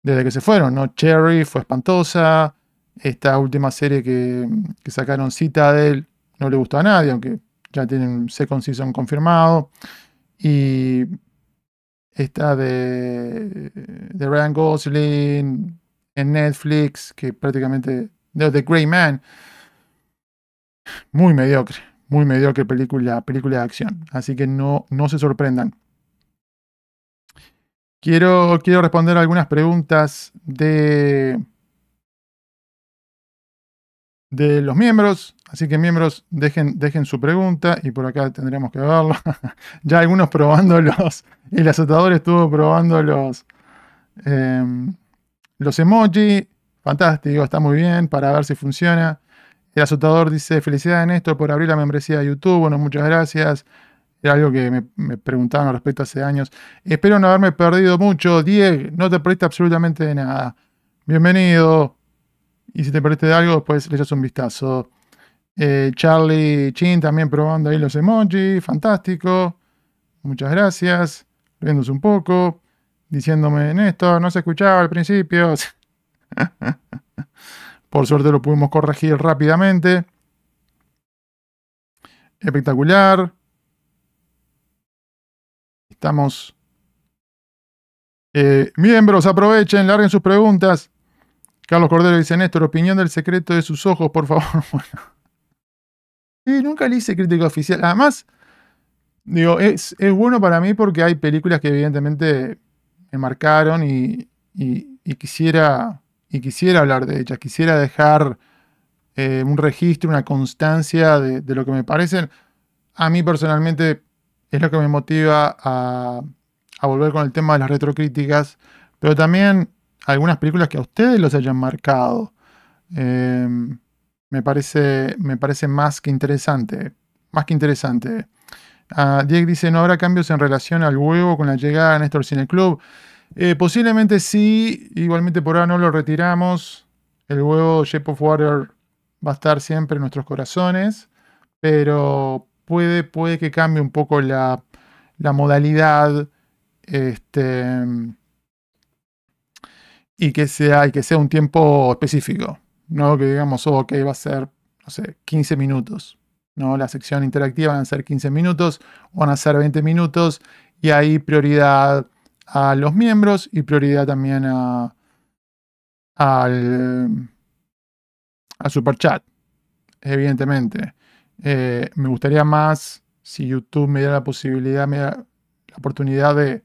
Desde que se fueron, ¿no? Cherry fue espantosa. Esta última serie que, que sacaron Citadel no le gustó a nadie, aunque ya tienen second season confirmado. Y esta de, de Ryan Gosling en Netflix, que prácticamente de The Grey Man. Muy mediocre, muy mediocre película, película de acción. Así que no, no se sorprendan. Quiero, quiero responder algunas preguntas de, de los miembros. Así que miembros, dejen, dejen su pregunta y por acá tendremos que verlo. ya algunos probando los... El azotador estuvo probando los, los emoji. Fantástico, está muy bien para ver si funciona. El azotador dice, felicidades Néstor por abrir la membresía de YouTube. Bueno, muchas gracias. Era algo que me, preguntaban al respecto hace años. Espero no haberme perdido mucho. Diego, no te perdiste absolutamente de nada. Bienvenido. Y si te perdiste de algo, después le echas un vistazo. Eh, Charlie Chin también probando ahí los emojis. Fantástico. Muchas gracias. Riéndose un poco. Diciéndome, Néstor, no se escuchaba al principio. Por suerte lo pudimos corregir rápidamente. Espectacular. Estamos. Eh, miembros, aprovechen, larguen sus preguntas. Carlos Cordero dice, Néstor, opinión del secreto de sus ojos, por favor. Y nunca le hice crítica oficial. Además, digo, es, bueno para mí porque hay películas que evidentemente me marcaron y, quisiera, y quisiera hablar de ellas. Quisiera dejar eh, un registro, una constancia de, de, lo que me parecen. A mí personalmente es lo que me motiva a, a volver con el tema de las retrocríticas, pero también algunas películas que a ustedes los hayan marcado. Em, me, parece, me parece más que interesante. Más que interesante. Uh, Diego dice, ¿no habrá cambios en relación al huevo con la llegada de Néstor Cine Club? Eh, posiblemente sí, igualmente por ahora no lo retiramos. El huevo Shape of Water va a estar siempre en nuestros corazones, pero puede, puede que cambie un poco la, la modalidad. Este, y que sea, y que sea un tiempo específico. No que digamos, oh, ok, va a ser, no sé, 15 minutos. ¿no? La sección interactiva van a ser 15 minutos, van a ser 20 minutos, y ahí prioridad a los miembros y prioridad también a, al, a Superchat, evidentemente. Eh, me gustaría más si YouTube me diera la posibilidad, me da la oportunidad de,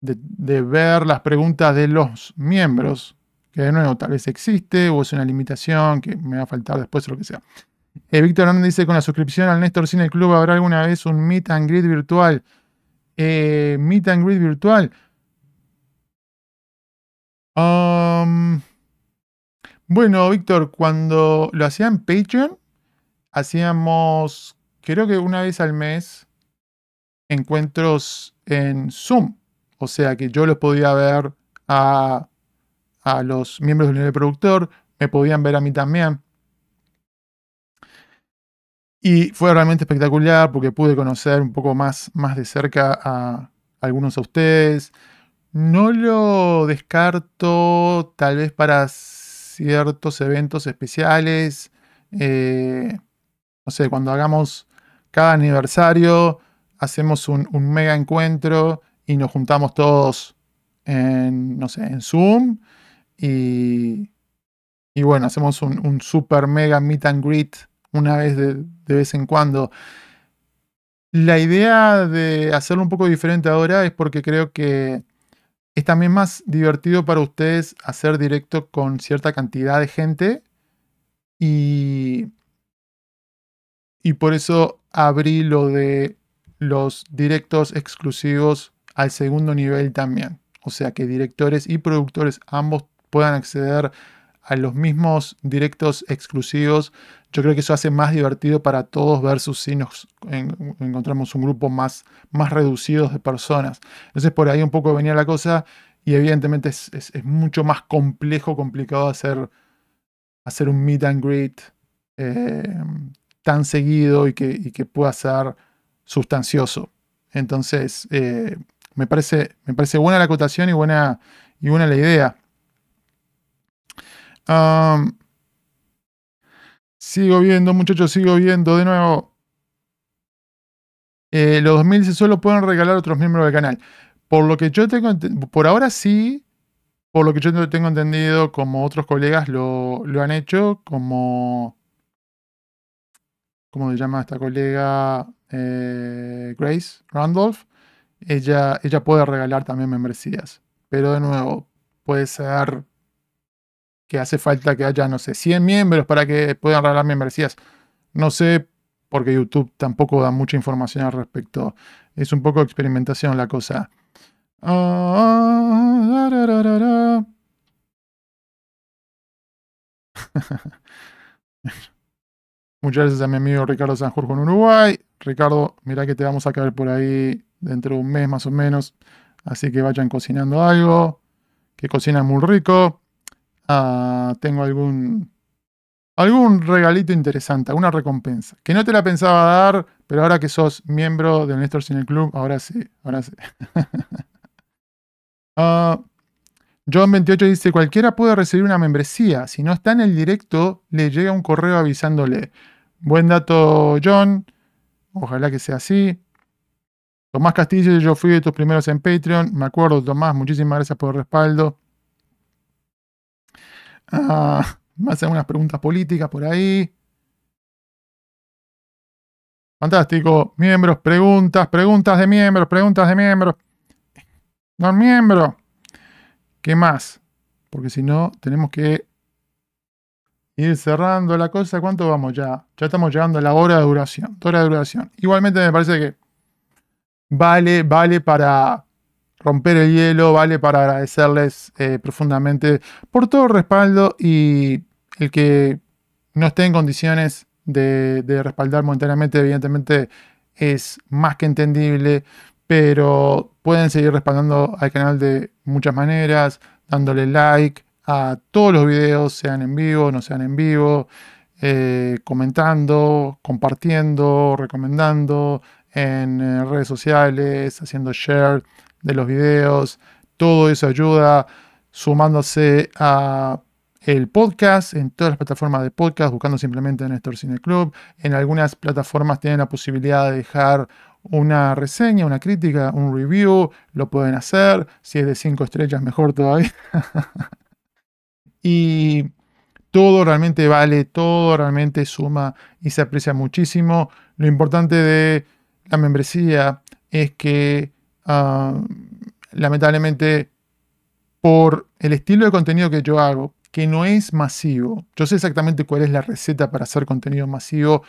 de, ver las preguntas de los miembros, que de nuevo tal vez existe o es una limitación que me va a faltar después o lo que sea. Eh, Víctor Hernández dice, con la suscripción al Néstor Cine Club, ¿habrá alguna vez un meet and greet virtual? Eh, meet and greet virtual. Um, bueno, Víctor, cuando lo hacía en Patreon, hacíamos, creo que una vez al mes, encuentros en Zoom. O sea que yo los podía ver a, a los miembros del nivel productor, me podían ver a mí también. Y fue realmente espectacular porque pude conocer un poco más, más de cerca a algunos de ustedes. No lo descarto tal vez para ciertos eventos especiales. Eh, no sé, cuando hagamos cada aniversario, hacemos un, mega encuentro y nos juntamos todos en, no sé, en Zoom. Y, y bueno, hacemos un, un super mega meet and greet una vez de, vez en cuando. La idea de hacerlo un poco diferente ahora es porque creo que es también más divertido para ustedes hacer directo con cierta cantidad de gente y, y por eso abrí lo de los directos exclusivos al segundo nivel también. O sea que directores y productores ambos puedan acceder a los mismos directos exclusivos yo creo que eso hace más divertido para todos versus si nos encontramos un grupo más, más reducido de personas. Entonces por ahí un poco venía la cosa y evidentemente es, mucho más complejo, complicado hacer, hacer un meet and greet eh, tan seguido y que, que, pueda ser sustancioso. Entonces eh, me, parece, me parece buena la acotación y buena, y buena la idea. Sigo viendo, muchachos, sigo viendo. De nuevo, eh, los 2000 se solo pueden regalar otros miembros del canal. Por lo que yo tengo, por ahora sí, por lo que yo tengo entendido, como otros colegas lo, han hecho, como, ¿cómo se llama esta colega? Eh, Grace Randolph. Ella, ella puede regalar también membresías. Pero de nuevo, puede ser que hace falta que haya, no sé, 100 miembros para que puedan regalar membresías. No sé, porque YouTube tampoco da mucha información al respecto. Es un poco experimentación la cosa. Muchas gracias a mi amigo Ricardo Sanjurjo en Uruguay. Ricardo, mira que te vamos a caer por ahí dentro de un mes más o menos. Así que vayan cocinando algo. Que cocinan muy rico. Ah, tengo algún, algún regalito interesante, alguna recompensa. Que no te la pensaba dar, pero ahora que sos miembro del Néstor Cine Club, ahora sí, ahora sí. uh, John28 dice, cualquiera puede recibir una membresía. Si no está en el directo, le llega un correo avisándole. Buen dato, John. Ojalá que sea así. Tomás Castillo, yo fui de tus primeros en Patreon. Me acuerdo, Tomás, muchísimas gracias por el respaldo. Ah, me hacen unas preguntas políticas por ahí. Fantástico. Miembros, preguntas, preguntas de miembros, preguntas de miembros. No miembro. ¿Qué más? Porque si no, tenemos que ir cerrando la cosa. ¿Cuánto vamos ya? Ya estamos llegando a la hora de duración. Hora de duración. Igualmente me parece que vale, vale para romper el hielo, vale para agradecerles eh, profundamente por todo el respaldo y el que no esté en condiciones de, respaldar momentáneamente, evidentemente es más que entendible, pero pueden seguir respaldando al canal de muchas maneras, dándole like a todos los videos, sean en vivo, no sean en vivo, eh, comentando, compartiendo, recomendando en eh, redes sociales, haciendo share de los videos, todo eso ayuda sumándose a el podcast en todas las plataformas de podcast, buscando simplemente Néstor Cine Club. En algunas plataformas tienen la posibilidad de dejar una reseña, una crítica, un review, lo pueden hacer. Si es de 5 estrellas, mejor todavía. y todo realmente vale, todo realmente suma y se aprecia muchísimo. Lo importante de la membresía es que ah, lamentablemente por el estilo de contenido que yo hago, que no es masivo, yo sé exactamente cuál es la receta para hacer contenido masivo.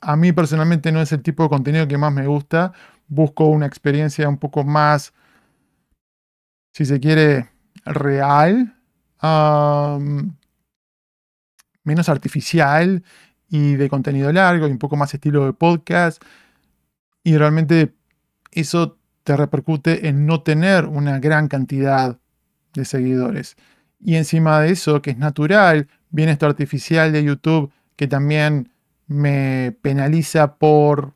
A mí personalmente no es el tipo de contenido que más me gusta. Busco una experiencia un poco más, si se quiere, real, menos artificial y de contenido largo y un poco más estilo de podcast. Y realmente eso te repercute en no tener una gran cantidad de seguidores. Y encima de eso, que es natural, viene esto artificial de YouTube que también me penaliza por,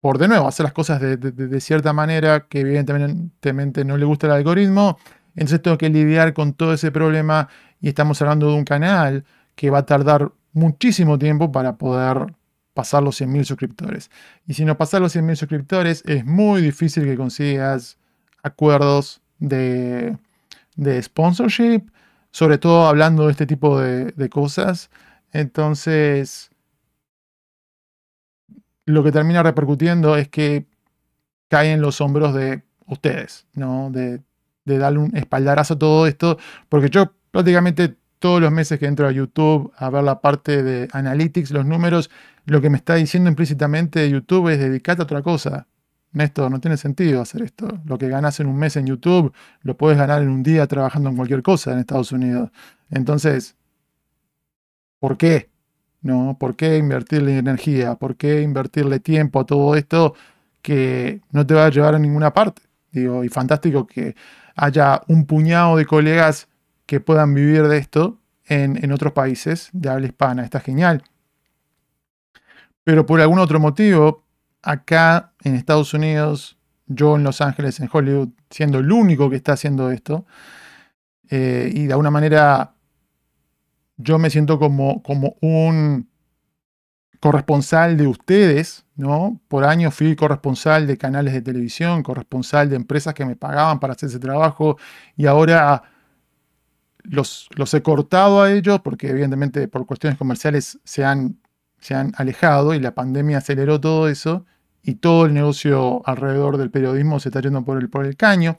por de nuevo, hacer las cosas de, cierta manera que evidentemente no le gusta el algoritmo. Entonces tengo que lidiar con todo ese problema y estamos hablando de un canal que va a tardar muchísimo tiempo para poder pasar los 100.000 suscriptores. Y si no pasar los 100.000 suscriptores, es muy difícil que consigas acuerdos de, de sponsorship, sobre todo hablando de este tipo de, cosas. Entonces, lo que termina repercutiendo es que caen en los hombros de ustedes, ¿no? De, de darle un espaldarazo a todo esto, porque yo prácticamente todos los meses que entro a YouTube a ver la parte de analytics, los números, lo que me está diciendo implícitamente YouTube es dedicarte a otra cosa. Néstor, no tiene sentido hacer esto. Lo que ganas en un mes en YouTube lo puedes ganar en un día trabajando en cualquier cosa en Estados Unidos. Entonces, ¿por qué? ¿No? ¿Por qué invertirle energía? ¿Por qué invertirle tiempo a todo esto que no te va a llevar a ninguna parte? Digo, y fantástico que haya un puñado de colegas que puedan vivir de esto en, en otros países de habla hispana. Está genial. Pero por algún otro motivo, acá en Estados Unidos, yo en Los Ángeles, en Hollywood, siendo el único que está haciendo esto, eh, y de alguna manera yo me siento como, como un corresponsal de ustedes, ¿no? Por años fui corresponsal de canales de televisión, corresponsal de empresas que me pagaban para hacer ese trabajo, y ahora los, los he cortado a ellos porque evidentemente por cuestiones comerciales se han, se han alejado y la pandemia aceleró todo eso y todo el negocio alrededor del periodismo se está yendo por el, por el caño.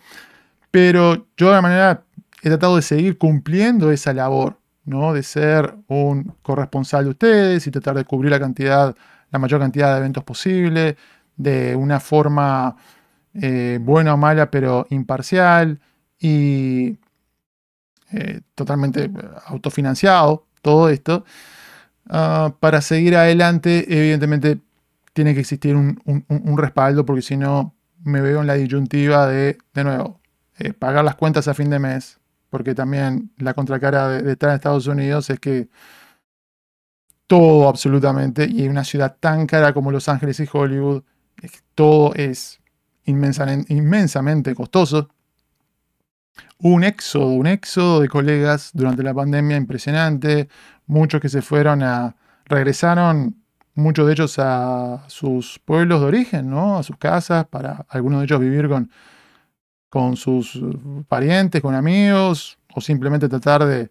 Pero yo de alguna manera he tratado de seguir cumpliendo esa labor, ¿no? De ser un corresponsal de ustedes y tratar de cubrir la cantidad, la mayor cantidad de eventos posible, de una forma eh, buena o mala, pero imparcial y eh, totalmente autofinanciado, todo esto. Ah, para seguir adelante, evidentemente tiene que existir un, respaldo porque si no me veo en la disyuntiva de, de nuevo, eh, pagar las cuentas a fin de mes, porque también la contracara de, estar en Estados Unidos es que todo absolutamente, y en una ciudad tan cara como Los Ángeles y Hollywood, todo es inmensamente, inmensamente costoso. Un éxodo, un éxodo de colegas durante la pandemia impresionante, muchos que se fueron a, regresaron muchos de ellos a sus pueblos de origen, ¿no? A sus casas, para algunos de ellos vivir con, con sus parientes, con amigos, o simplemente tratar de,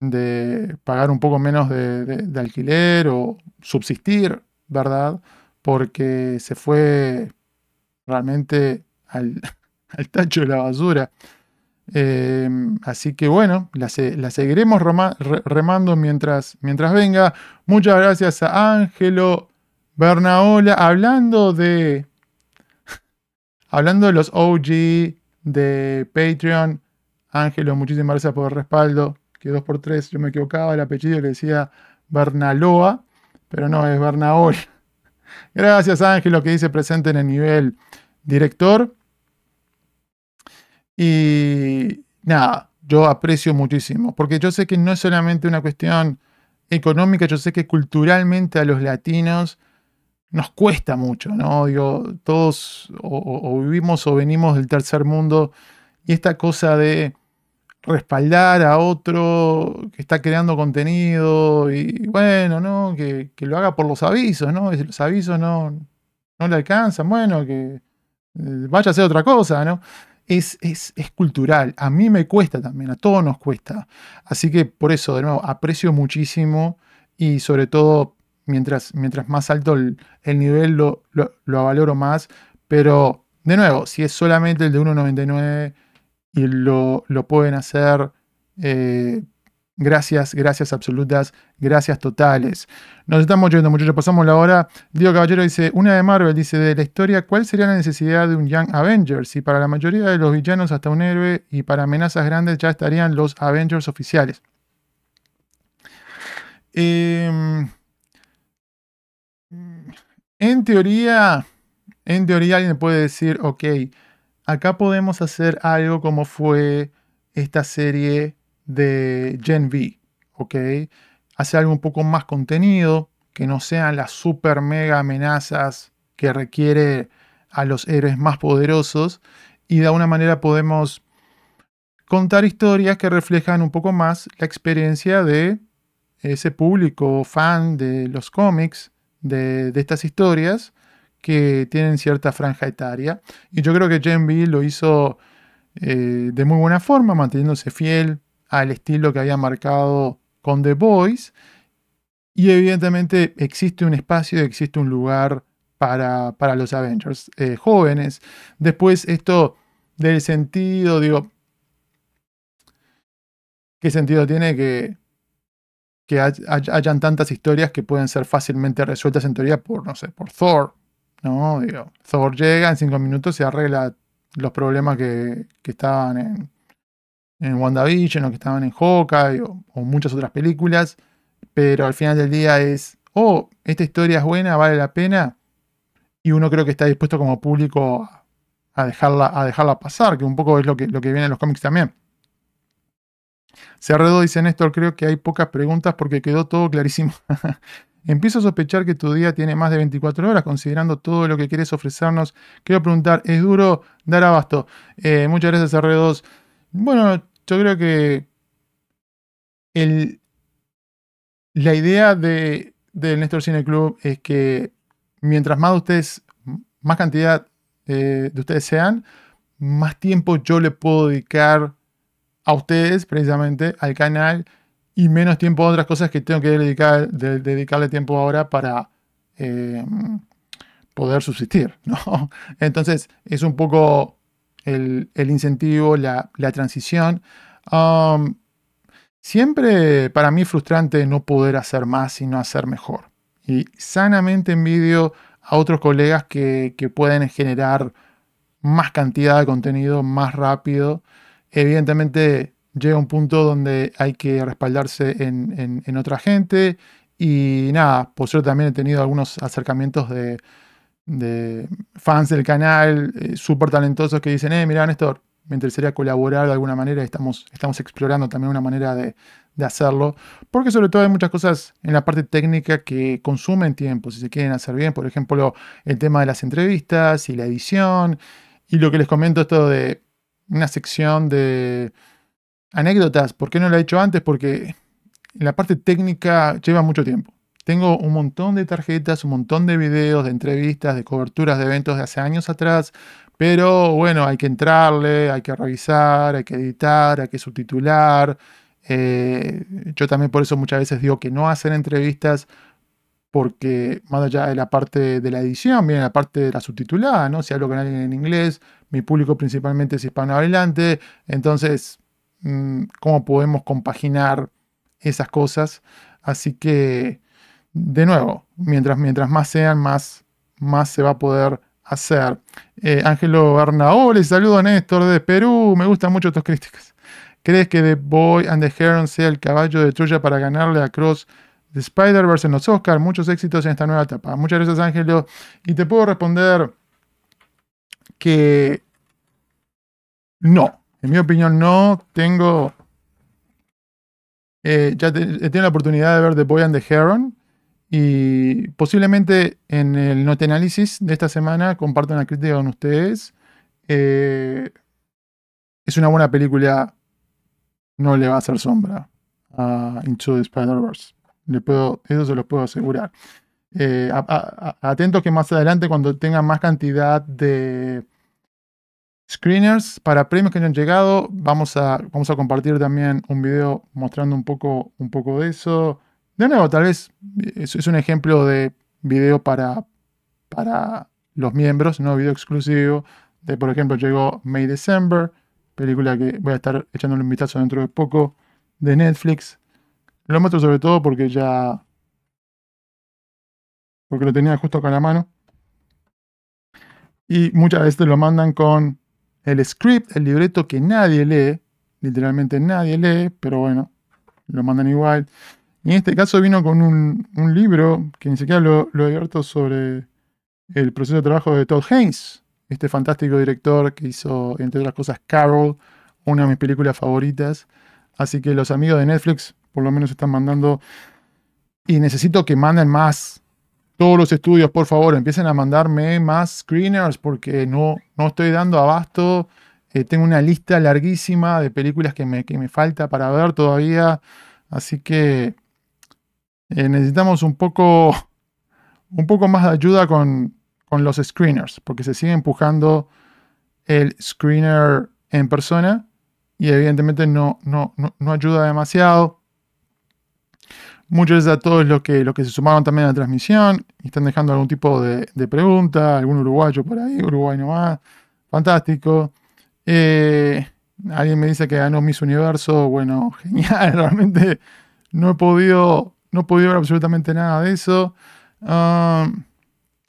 de pagar un poco menos de, alquiler o subsistir, ¿verdad? Porque se fue realmente al, al tacho de la basura. Em, así que bueno, la, seguiremos remando mientras, mientras venga. Muchas gracias a Ángelo Bernaola. Hablando de. Hablando de los OG de Patreon. Ángelo, muchísimas gracias por el respaldo. Que 2x3 yo me equivocaba, el apellido le decía Bernaloa, pero no, es Bernaola. Gracias Ángelo que dice presente en el nivel director. Y nada, yo aprecio muchísimo, porque yo sé que no es solamente una cuestión económica, yo sé que culturalmente a los latinos nos cuesta mucho, ¿no? Digo, todos o, vivimos o venimos del tercer mundo y esta cosa de respaldar a otro que está creando contenido y bueno, ¿no? Que, que, lo haga por los avisos, ¿no? Los avisos no, no le alcanzan, bueno, que eh, vaya a hacer otra cosa, ¿no? Es, es, es, cultural. A mí me cuesta también, a todos nos cuesta. Así que por eso, de nuevo, aprecio muchísimo y sobre todo mientras, mientras más alto el, nivel lo, lo, valoro más. Pero, de nuevo, si es solamente el de 1.99 y lo, lo pueden hacer eh, Gracias, gracias absolutas, gracias totales. Nos estamos yendo, muchachos, pasamos la hora. Diego Caballero dice, una de Marvel, dice, de la historia, ¿cuál sería la necesidad de un Young Avengers? Si para la mayoría de los villanos hasta un héroe y para amenazas grandes ya estarían los Avengers oficiales. Em, en teoría, en teoría alguien puede decir, ok, acá podemos hacer algo como fue esta serie de Gen V, ¿ok? Hace algo un poco más contenido, que no sean las super mega amenazas que requiere a los héroes más poderosos y de alguna manera podemos contar historias que reflejan un poco más la experiencia de ese público fan de los cómics, de, estas historias que tienen cierta franja etaria. Y yo creo que Gen V lo hizo eh, de muy buena forma, manteniéndose fiel al estilo que había marcado con The Boys. Y evidentemente existe un espacio, existe un lugar para, los Avengers eh, jóvenes. Después esto del sentido, digo, ¿qué sentido tiene que, que hayan tantas historias que pueden ser fácilmente resueltas en teoría por, no sé, por Thor? ¿no? Digo, Thor llega en cinco minutos y arregla los problemas que, que estaban en, en WandaVision o que estaban en Hawkeye o, muchas otras películas, pero al final del día es, oh, esta historia es buena, vale la pena, y uno creo que está dispuesto como público a dejarla, a dejarla pasar, que un poco es lo que, lo que viene en los cómics también. Cerredo dice Néstor, creo que hay pocas preguntas porque quedó todo clarísimo. Empiezo a sospechar que tu día tiene más de 24 horas, considerando todo lo que quieres ofrecernos. Quiero preguntar, ¿es duro dar abasto? Eh, muchas gracias, Cerredos. Bueno, yo creo que la idea de, del Néstor Cine Club es que mientras más ustedes, más cantidad eh, de ustedes sean, más tiempo yo le puedo dedicar a ustedes, precisamente, al canal, y menos tiempo a otras cosas que tengo que dedicar, dedicarle tiempo ahora para eh, poder subsistir. ¿no? Entonces, es un poco el, incentivo, la, transición. Um, siempre para mí frustrante no poder hacer más y no hacer mejor. Y sanamente envidio a otros colegas que, pueden generar más cantidad de contenido más rápido. Evidentemente llega un punto donde hay que respaldarse en, otra gente. Y nada, por suerte también he tenido algunos acercamientos de, de fans del canal eh, súper talentosos que dicen, eh, mira Néstor, me interesaría colaborar de alguna manera, estamos, estamos explorando también una manera de, hacerlo, porque sobre todo hay muchas cosas en la parte técnica que consumen tiempo, si se quieren hacer bien, por ejemplo, el tema de las entrevistas y la edición, y lo que les comento esto de una sección de anécdotas, ¿por qué no lo he hecho antes? Porque la parte técnica lleva mucho tiempo. Tengo un montón de tarjetas, un montón de videos, de entrevistas, de coberturas de eventos de hace años atrás, pero bueno, hay que entrarle, hay que revisar, hay que editar, hay que subtitular. Eh, yo también por eso muchas veces digo que no hacer entrevistas porque más allá de la parte de la edición, viene la parte de la subtitulada, ¿no? Si hablo con alguien en inglés, mi público principalmente es hispanohablante, entonces, mm, ¿cómo podemos compaginar esas cosas? Así que de nuevo, mientras, mientras más sean, más, más se va a poder hacer. Eh, Ángelo Arnaó, les saludo a Néstor de Perú, me gustan mucho tus críticas. ¿Crees que The Boy and the Heron sea el caballo de Troya para ganarle a Cross de Spider-Verse en los Oscars? Muchos éxitos en esta nueva etapa. Muchas gracias, Ángelo. Y te puedo responder que no. En mi opinión, no. Tengo. Eh, ya he tenido la oportunidad de ver The Boy and the Heron. Y posiblemente en el Note Análisis de esta semana comparto una crítica con ustedes. Eh, es una buena película, no le va a hacer sombra a Into the Spider-Verse. Eso se lo puedo asegurar. eh, atentos que más adelante cuando tengan más cantidad de screeners para premios que hayan llegado, vamos a, vamos a compartir también un video mostrando un poco, un poco de eso. De nuevo, tal vez es, un ejemplo de video para, para los miembros, no video exclusivo. De, por ejemplo, llegó May December, película que voy a estar echándole un vistazo dentro de poco de Netflix. Lo muestro sobre todo porque ya. porque lo tenía justo acá en la mano. Y muchas veces lo mandan con el script, el libreto que nadie lee. Literalmente nadie lee, pero bueno, lo mandan igual. Y en este caso vino con un, libro que ni siquiera lo, lo he abierto sobre el proceso de trabajo de Todd Haynes, este fantástico director que hizo, entre otras cosas, Carol, una de mis películas favoritas. Así que los amigos de Netflix por lo menos están mandando. Y necesito que manden más. Todos los estudios, por favor, empiecen a mandarme más screeners porque no, no estoy dando abasto. Eh, tengo una lista larguísima de películas que me, que me falta para ver todavía. Así que eh, necesitamos un poco, un poco más de ayuda con, con los screeners, porque se sigue empujando el screener en persona y evidentemente no, no, no, ayuda demasiado. Muchas gracias a todos los que, los que se sumaron también a la transmisión y están dejando algún tipo de, pregunta, algún uruguayo por ahí, Uruguay nomás, fantástico. Eh, alguien me dice que ganó Miss Universo, bueno, genial, realmente no he podido, no podido ver absolutamente nada de eso. Um,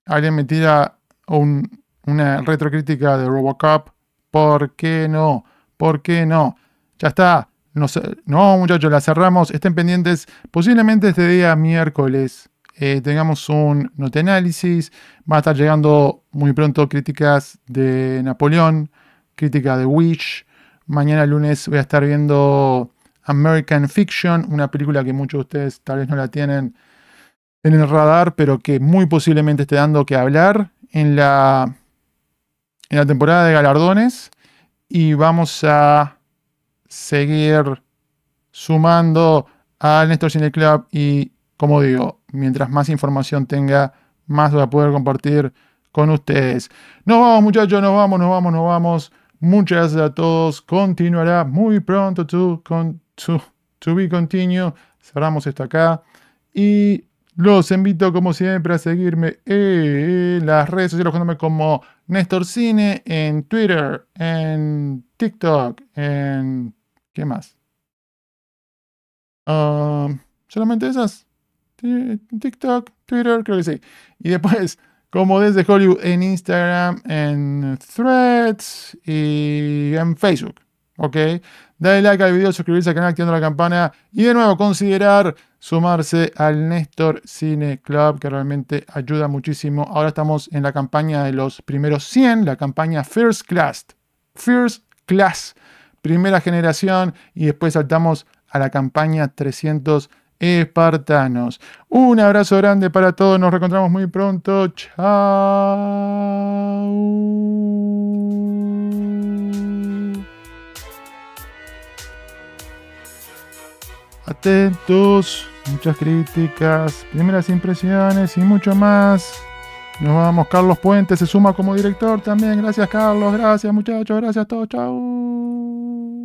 alguien me tira una retrocrítica de Robocop. ¿Por qué no? ¿Por qué no? Ya está. No, muchachos, la cerramos. Estén pendientes. Posiblemente este día miércoles eh, tengamos un note análisis. Va a estar llegando muy pronto críticas de Napoleón, crítica de Wish. Mañana lunes voy a estar viendo American Fiction, una película que muchos de ustedes tal vez no la tienen en el radar, pero que muy posiblemente esté dando que hablar en la, en la temporada de galardones. Y vamos a seguir sumando al Néstor Cine Club y, como digo, mientras más información tenga, más voy a poder compartir con ustedes. Nos vamos muchachos, nos vamos, nos vamos, nos vamos. Muchas gracias a todos. Continuará muy pronto to, to, to be. Cerramos esto acá. Y los invito, como siempre, a seguirme en las redes sociales como Néstor Cine, en Twitter, en TikTok, en. ¿Qué más? Ah, ¿Solamente esas? TikTok, Twitter, creo que sí. Y después, como desde Hollywood, en Instagram, en Threads y en Facebook. ¿Ok? Dale like al video, suscribirse al canal, activando la campana y de nuevo considerar sumarse al Néstor Cine Club, que realmente ayuda muchísimo. Ahora estamos en la campaña de los primeros 100, la campaña First Class. First Class, primera generación, y después saltamos a la campaña 300 espartanos. Un abrazo grande para todos, nos reencontramos muy pronto. Chao. Atentos, muchas críticas, primeras impresiones y mucho más. Nos vamos, Carlos Puente se suma como director también. Gracias, Carlos. Gracias, muchachos. Gracias a todos. Chao.